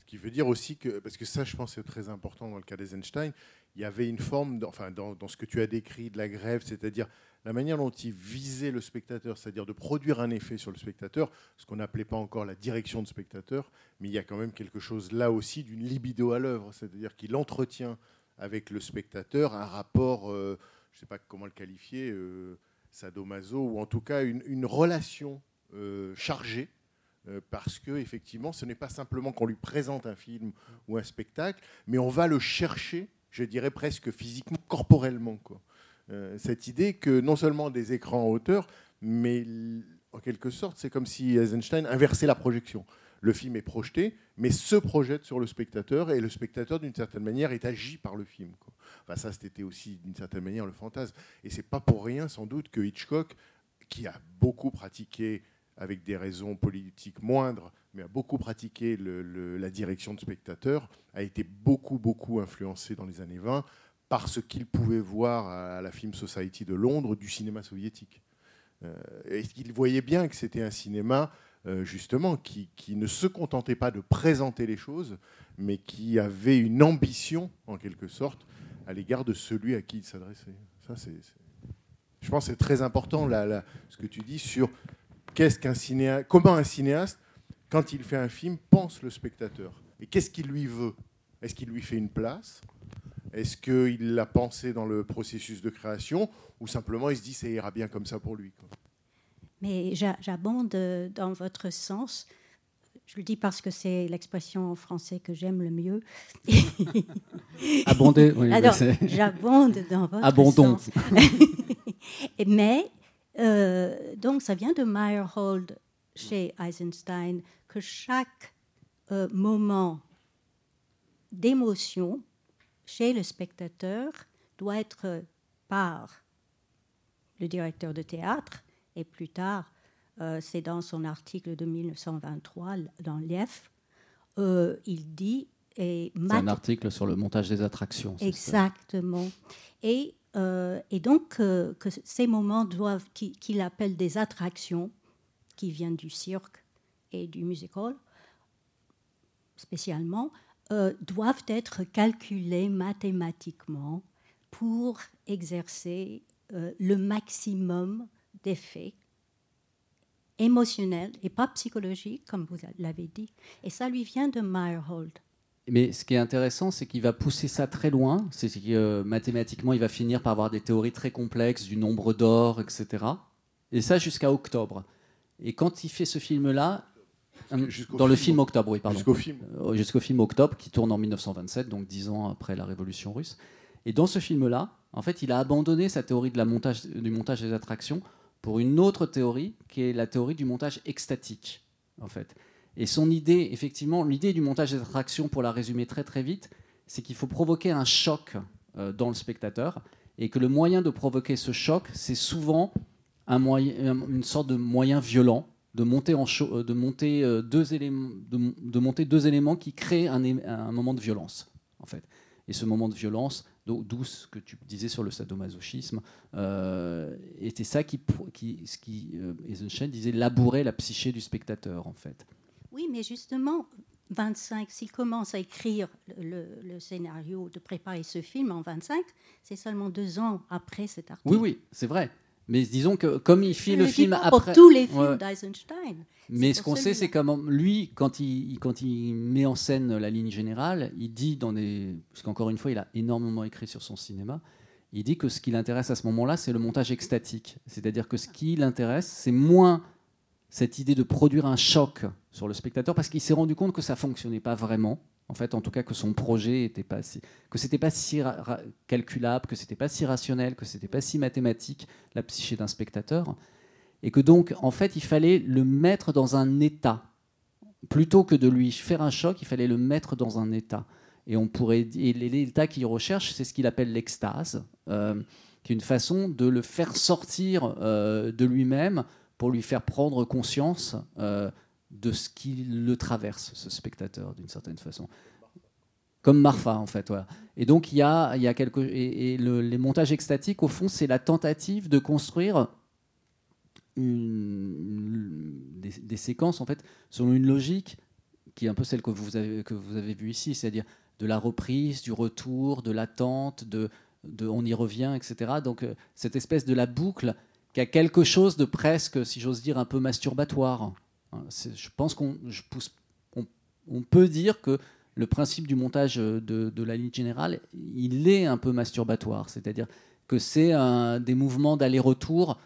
qui veut dire aussi que, parce que ça, je pense, c'est très important dans le cas d'Eisenstein, il y avait une forme, enfin, dans, ce que tu as décrit de la grève, c'est-à-dire la manière dont il visait le spectateur, c'est-à-dire de produire un effet sur le spectateur, ce qu'on n'appelait pas encore la direction de spectateur, mais il y a quand même quelque chose là aussi d'une libido à l'œuvre, c'est-à-dire qu'il entretient avec le spectateur un rapport, euh, je ne sais pas comment le qualifier, euh, sadomaso, ou en tout cas une, relation euh, chargée parce que effectivement, ce n'est pas simplement qu'on lui présente un film ou un spectacle, mais on va le chercher, je dirais presque physiquement, corporellement. Euh, cette idée que non seulement des écrans en hauteur, mais en quelque sorte, c'est comme si Eisenstein inversait la projection. Le film est projeté, mais se projette sur le spectateur, et le spectateur, d'une certaine manière, est agi par le film. Enfin, ça, c'était aussi, d'une certaine manière, le fantasme. Et c'est pas pour rien, sans doute, que Hitchcock, qui a beaucoup pratiqué avec des raisons politiques moindres, mais a beaucoup pratiqué la direction de spectateur, a été beaucoup, beaucoup influencé dans les années 20 par ce qu'il pouvait voir à la Film Society de Londres du cinéma soviétique. Euh, et il voyait bien que c'était un cinéma, euh, justement, qui, ne se contentait pas de présenter les choses, mais qui avait une ambition, en quelque sorte, à l'égard de celui à qui il s'adressait. Ça, c'est, Je pense que c'est très important, là, ce que tu dis sur qu'est-ce qu'un cinéaste, comment un cinéaste, quand il fait un film, pense le spectateur. Et qu'est-ce qu'il lui veut? Est-ce qu'il lui fait une place? Est-ce qu'il l'a pensé dans le processus de création? Ou simplement il se dit ça ira bien comme ça pour lui quoi? Mais j'a- j'abonde euh, dans votre sens. Je le dis parce que c'est l'expression en français que j'aime le mieux. <laughs> Abonder, oui, Alors, j'abonde dans votre Abondons. sens. Et <laughs> Mais, euh, donc, ça vient de Meyerhold chez Eisenstein que chaque euh, moment d'émotion chez le spectateur doit être par le directeur de théâtre et plus tard, euh, c'est dans son article de 1923 dans l'IEF, euh, il dit et C'est un article sur le montage des attractions. Exactement. Et, euh, et donc, que ces moments doivent, qui- qu'il appelle des attractions, qui viennent du cirque et du musical, spécialement, euh, doivent être calculés mathématiquement pour exercer euh, le maximum d'effets émotionnels et pas psychologiques, comme vous l'avez dit. Et ça lui vient de Meyerhold. Mais ce qui est intéressant, c'est qu'il va pousser ça très loin. C'est que euh, mathématiquement, il va finir par avoir des théories très complexes du nombre d'or, etc. Et ça jusqu'à octobre. Et quand il fait ce film-là, dans le film- Octobre, oui, pardon. jusqu'au film. Euh, Jusqu'au film Octobre, qui tourne en 1927, donc dix ans après la Révolution russe. Et dans ce film-là, en fait, il a abandonné sa théorie de la montage, du montage des attractions pour une autre théorie, qui est la théorie du montage extatique, en fait. Et son idée, effectivement, l'idée du montage des attractions, pour la résumer très très vite, c'est qu'il faut provoquer un choc euh, dans le spectateur, et que le moyen de provoquer ce choc, c'est souvent un moyen, un- une sorte de moyen violent, de monter, en euh, de monter, euh, deux, éléments, de, mon- de monter deux éléments qui créent un, moment de violence, en fait. Et ce moment de violence, d'o- d'où ce que tu disais sur le sadomasochisme, euh, était ça qui, qui, ce qui euh, Eisenstein disait labourer la psyché du spectateur, en fait. Oui, mais justement, 25, s'il commence à écrire le, le scénario, de préparer ce film en 25, c'est seulement deux ans après cet article. Oui, oui, c'est vrai. Mais disons que comme il fit le film après, Pour tous les films Ouais. d'Eisenstein. Mais ce qu'on sait, c'est comment lui, quand il, quand il met en scène la ligne générale, il dit dans des, parce qu'encore une fois, il a énormément écrit sur son cinéma. Il dit que ce qui l'intéresse à ce moment-là, c'est le montage extatique. C'est-à-dire que ce qui l'intéresse, c'est moins cette idée de produire un choc sur le spectateur, parce qu'il s'est rendu compte que ça fonctionnait pas vraiment. En fait, en tout cas, que son projet était pas si, que c'était pas si calculable, que c'était pas si rationnel, que c'était pas si mathématique la psyché d'un spectateur. Et que donc en fait il fallait le mettre dans un état. Plutôt que de lui faire un choc il fallait le mettre dans un état. Et on pourrait et l'état qu'il recherche c'est ce qu'il appelle l'extase euh, qui est une façon de le faire sortir euh, de lui-même pour lui faire prendre conscience euh, de ce qui le traverse, ce spectateur, d'une certaine façon. Comme Marfa, en fait. Et donc, il y a, il y a quelque... Et, et le- les montages extatiques, au fond, c'est la tentative de construire une- des, des séquences, en fait, selon une logique qui est un peu celle que vous avez, que vous avez vue ici, c'est-à-dire de la reprise, du retour, de l'attente, de, de on y revient, etc. Donc, euh, cette espèce de la boucle qui a quelque chose de presque, si j'ose dire, un peu masturbatoire. Je pense qu'on on, peut dire que le principe du montage de, de la ligne générale, il est un peu masturbatoire. C'est-à-dire que c'est des mouvements d'aller-retour.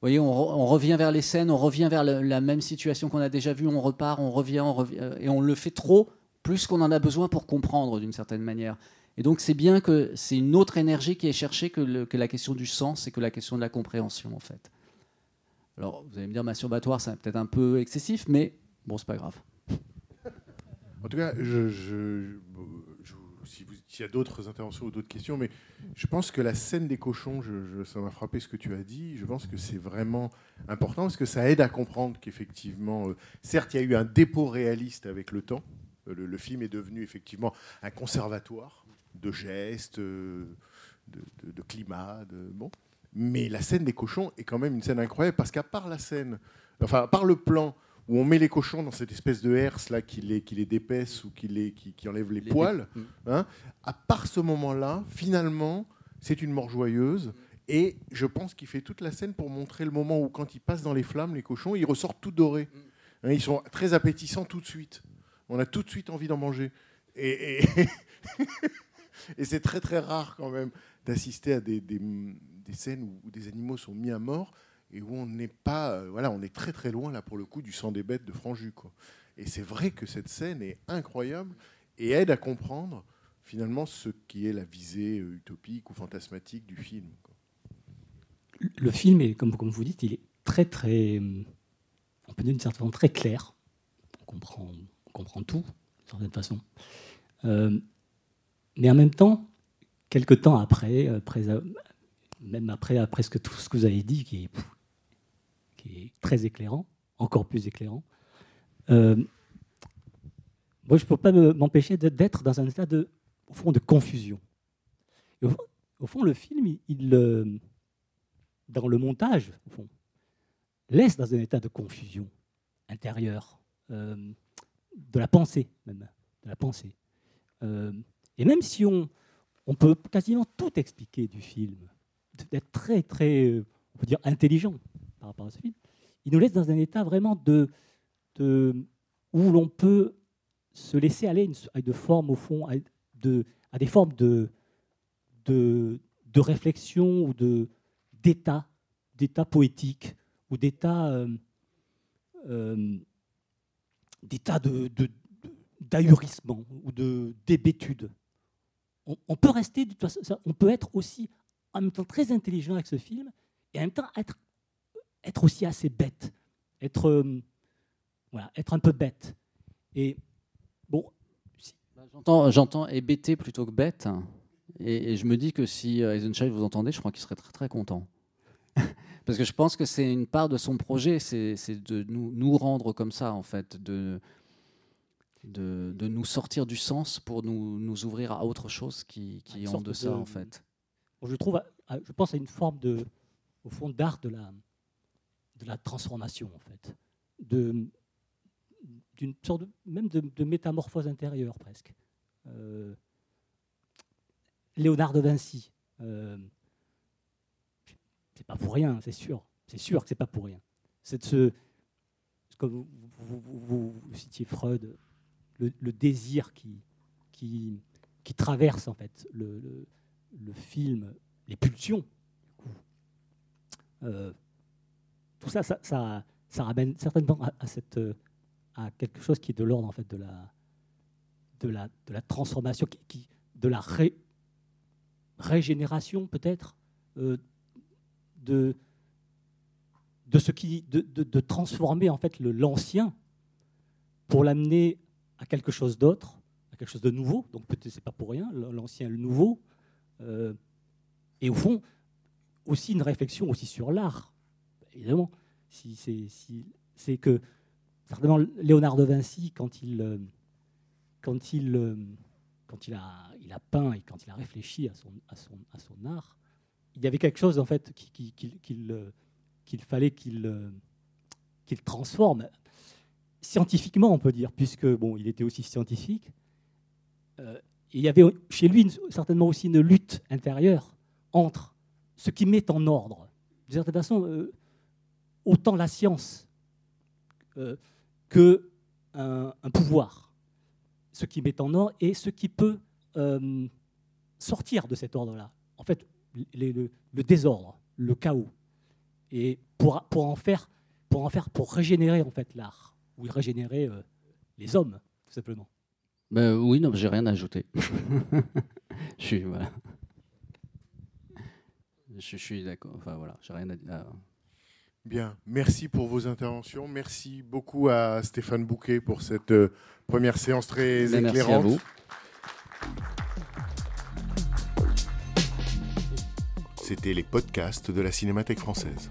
Vous voyez, on, re- on revient vers les scènes, on revient vers la même situation qu'on a déjà vue, on repart, on revient, euh, et on le fait trop, plus qu'on en a besoin pour comprendre d'une certaine manière. Et donc c'est bien que c'est une autre énergie qui est cherchée que, que la question du sens et que la question de la compréhension en fait. Alors vous allez me dire masturbatoire, c'est peut-être un peu excessif, mais bon c'est pas grave. En tout cas, je, je- s'il y a d'autres interventions ou d'autres questions, mais je pense que la scène des cochons, ça m'a frappé ce que tu as dit. Je pense que c'est vraiment important parce que ça aide à comprendre qu'effectivement, euh, certes, il y a eu un dépôt réaliste avec le temps. Euh, Le, le film est devenu effectivement un conservatoire de gestes, euh, de, de- de climat, de bon. Mais la scène des cochons est quand même une scène incroyable parce qu'à part la scène, enfin, à part le plan où on met les cochons dans cette espèce de herse là qui les, qui les dépaisse ou qui, les, qui, qui enlève les, Les poils, dé- hein, à part ce moment-là, finalement, c'est une mort joyeuse. Et je pense qu'il fait toute la scène pour montrer le moment où, quand ils passent dans les flammes, les cochons, ils ressortent tout dorés. Hein, ils sont très appétissants tout de suite. On a tout de suite envie d'en manger. Et, et- <laughs> et c'est très très rare quand même d'assister à des, des- des scènes où, des animaux sont mis à mort et où on n'est pas, euh, voilà, on est très très loin là pour le coup du sang des bêtes de Franju. Quoi. Et c'est vrai que cette scène est incroyable et aide à comprendre finalement ce qui est la visée euh, utopique ou fantasmatique du film. le film est, comme, comme vous dites, il est très, très, hum, on peut dire d'une certaine façon, très clair. On comprend, on comprend tout, d'une certaine façon. Euh, mais en même temps, quelques temps après, après euh, même après euh, presque tout ce que vous avez dit, qui est, très éclairant, encore plus éclairant, euh, moi, je ne peux pas me- m'empêcher d'être dans un état de, fond, de confusion. Au, fond, le film, il- il, euh, dans le montage, laisse dans un état de confusion intérieure, euh, de la pensée même, de la pensée. Et même si on peut quasiment tout expliquer du film, d'être très très, euh, on peut dire intelligent par rapport à ce film, il nous laisse dans un état vraiment de, de où l'on peut se laisser aller à au fond, à, de, à des formes de, de, de réflexion ou de d'état, d'état poétique ou d'état euh, euh, d'état de, d'ahurissement ou de d'hébétude. On, on peut rester, on peut être aussi en même temps très intelligent avec ce film et en même temps être, être aussi assez bête, être, euh, voilà, être un peu bête. Et bon, J'entends, j'entends hébété plutôt que bête. Et, et je me dis que si euh, Eisenstein vous entendez, je crois qu'il serait très très content. <laughs> Parce que je pense que c'est une part de son projet, c'est, c'est de nous, nous rendre comme ça, en fait, de, de, de nous sortir du sens pour nous, nous ouvrir à autre chose qui, qui est en deçà, de- en fait. Je trouve, je pense à une forme de, au fond, d'art de la, de la transformation, en fait, de, d'une sorte de, même de, métamorphose intérieure presque. Euh, Léonard de Vinci, euh, c'est pas pour rien, c'est sûr, c'est sûr que c'est pas pour rien. C'est ce, comme vous, vous- citiez Freud, le, désir qui, qui, traverse en fait le- le film, les pulsions. Euh, tout ça, ça, ça, ramène certainement à, cette, à quelque chose qui est de l'ordre en fait de la, de la, de la transformation, qui, de la ré- régénération peut-être, euh, de, de ce qui, de, de- transformer en fait le- l'ancien pour l'amener à quelque chose d'autre, à quelque chose de nouveau. Donc peut-être c'est pas pour rien, l'ancien le nouveau. Euh, et au fond, aussi une réflexion aussi sur l'art, évidemment. si c'est que certainement Léonard de Vinci, quand il, euh, quand il, euh, quand il, a, il a peint et quand il a réfléchi à son, à son, à son art, il y avait quelque chose en fait qui- qui- qu'il euh, qu'il fallait qu'il qu'il transforme scientifiquement, on peut dire, puisque bon, il était aussi scientifique. Il y avait chez lui certainement aussi une lutte intérieure entre ce qui met en ordre, d'une certaine façon, euh, autant la science euh, que un, pouvoir, ce qui met en ordre et ce qui peut euh, sortir de cet ordre-là. En fait, le désordre, le chaos, et pour, pour en faire, pour en faire, pour régénérer en fait l'art ou régénérer euh, les hommes, tout simplement. Ben, oui, non, j'ai rien à ajouter. <laughs> je suis voilà. Je, je suis d'accord. Enfin voilà, j'ai rien à dire. Bien, merci pour vos interventions. Merci beaucoup à Stéphane Bouquet pour cette euh, première séance très Ben, merci à éclairante. vous. C'était les podcasts de la Cinémathèque française.